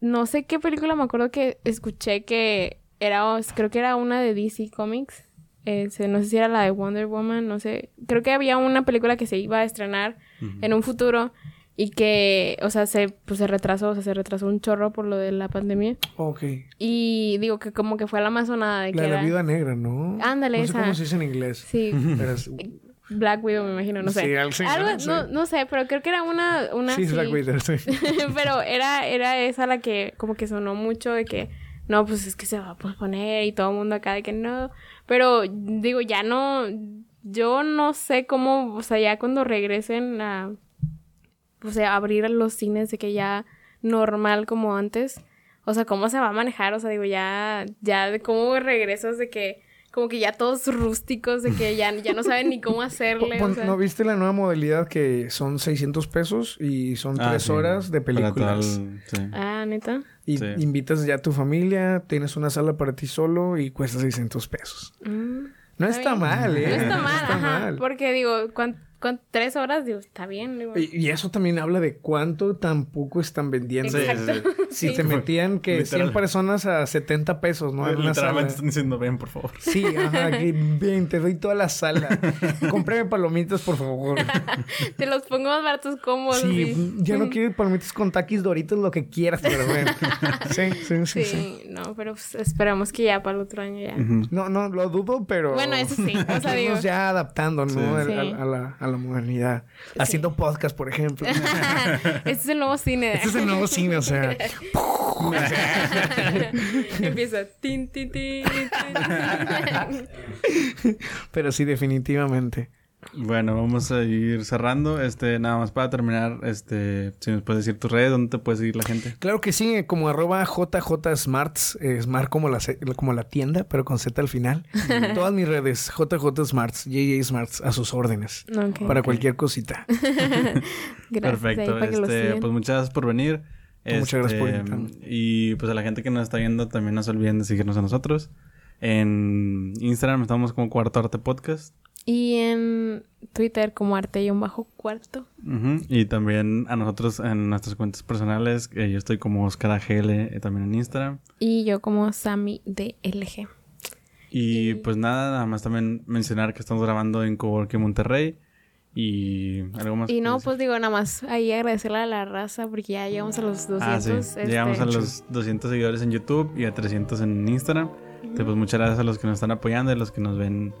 no sé qué película me acuerdo que escuché que era, creo que era una de DC Comics. Ese, no sé si era la de Wonder Woman, no sé. Creo que había una película que se iba a estrenar en un futuro y que, o sea, se, pues, se retrasó, o sea, se retrasó un chorro por lo de la pandemia. ok. Y digo que como que fue a la amazonada de que La de la viuda negra, ¿no? Ándale, no sé cómo se dice en inglés. Sí, Pero es- Black Widow me imagino, no sé. Sí, así, Algo. Sí. no, no sé, pero creo que era una, una sí, es Black. Widow, sí. Pero era, era esa la que como que sonó mucho de que no, pues es que se va a posponer y todo el mundo acá de que no. Pero digo, ya no, yo no sé cómo, o sea, ya cuando regresen a, o sea, abrir los cines de que ya normal como antes, o sea, cómo se va a manejar, o sea, digo, ya, ya de cómo regresas de que, como que ya todos rústicos, de que ya, ya no saben ni cómo hacerle. o Pon- sea. ¿No viste la nueva modalidad que son 600 pesos y son Ah, 3 sí. horas de películas? tal- sí. Ah, neta. Y Sí. invitas ya a tu familia, tienes una sala para ti solo y cuesta 600 pesos. Mm. No Está mal, ¿eh? No está mal, está ajá. mal. Porque digo, ¿cuán, cuán- tres horas? Digo, está bien. Digo. Y, y eso también habla de cuánto tampoco están vendiendo. Exacto. Si Sí. te metían que Literal. 100 personas a 70 pesos, ¿no? En una sala. Literalmente están diciendo, ven, por favor. Sí, ajá, que ven, te doy toda la sala. Cómprame palomitas, por favor. Te los pongo más baratos cómodos. Sí, Sí, ya no quiero palomitas con taquis doritos, lo que quieras, pero ven. Sí, sí, sí, Sí, sí. no, pero pues, esperamos que ya para el otro año ya. Ujú. No, no, lo dudo, pero... Bueno, eso sí, o sea, digo- ya adaptando, ¿no? Sí. A, Sí. a- a la, a la modernidad. Haciendo podcast, por ejemplo. este es el nuevo cine. Este es el nuevo cine, o sea... Empieza. Tin, tin, tin, tin, tin. Pero sí, definitivamente. Bueno, vamos a ir cerrando. Este, nada más para terminar, este, si nos puedes decir tus redes, ¿dónde te puede seguir la gente? Claro que sí, como arroba JJSmarts, eh, Smart como la, como la tienda, pero con Z al final. Todas mis redes, JJSmarts, JJ Smarts, a sus órdenes. Ok. Para cualquier cosita. Gracias Perfecto. Este, pues muchas gracias por venir. Muchas gracias por Este, invitarme. Y pues a la gente que nos está viendo, también no se olviden de seguirnos a nosotros. En Instagram estamos como Cuarto Arte Podcast. Y en Twitter como arte y un bajo cuarto. Y también a nosotros en nuestras cuentas personales. eh, yo estoy como Oscar AGL eh, también en Instagram. Y yo como Sammy DLG. Y pues nada, nada más también mencionar que estamos grabando en Coworking Monterrey. Y algo más. Y no, pues digo, nada más ahí agradecerle a la raza porque ya llegamos a los 200. Ah, sí. este, Llegamos a los 200 seguidores en YouTube y a 300 en Instagram. Entonces, pues muchas gracias a los que nos están apoyando y a los que nos ven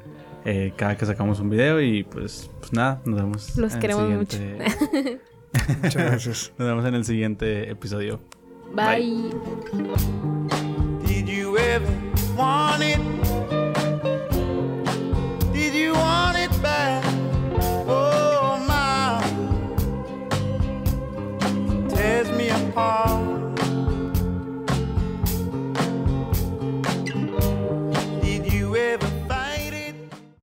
eh, cada que sacamos un video y pues, pues nada, nos vemos. Los queremos mucho. Muchas gracias. nos vemos en el siguiente episodio. Bye. Bye. Did you ever want it? Did you want it back? Oh my. Me apart.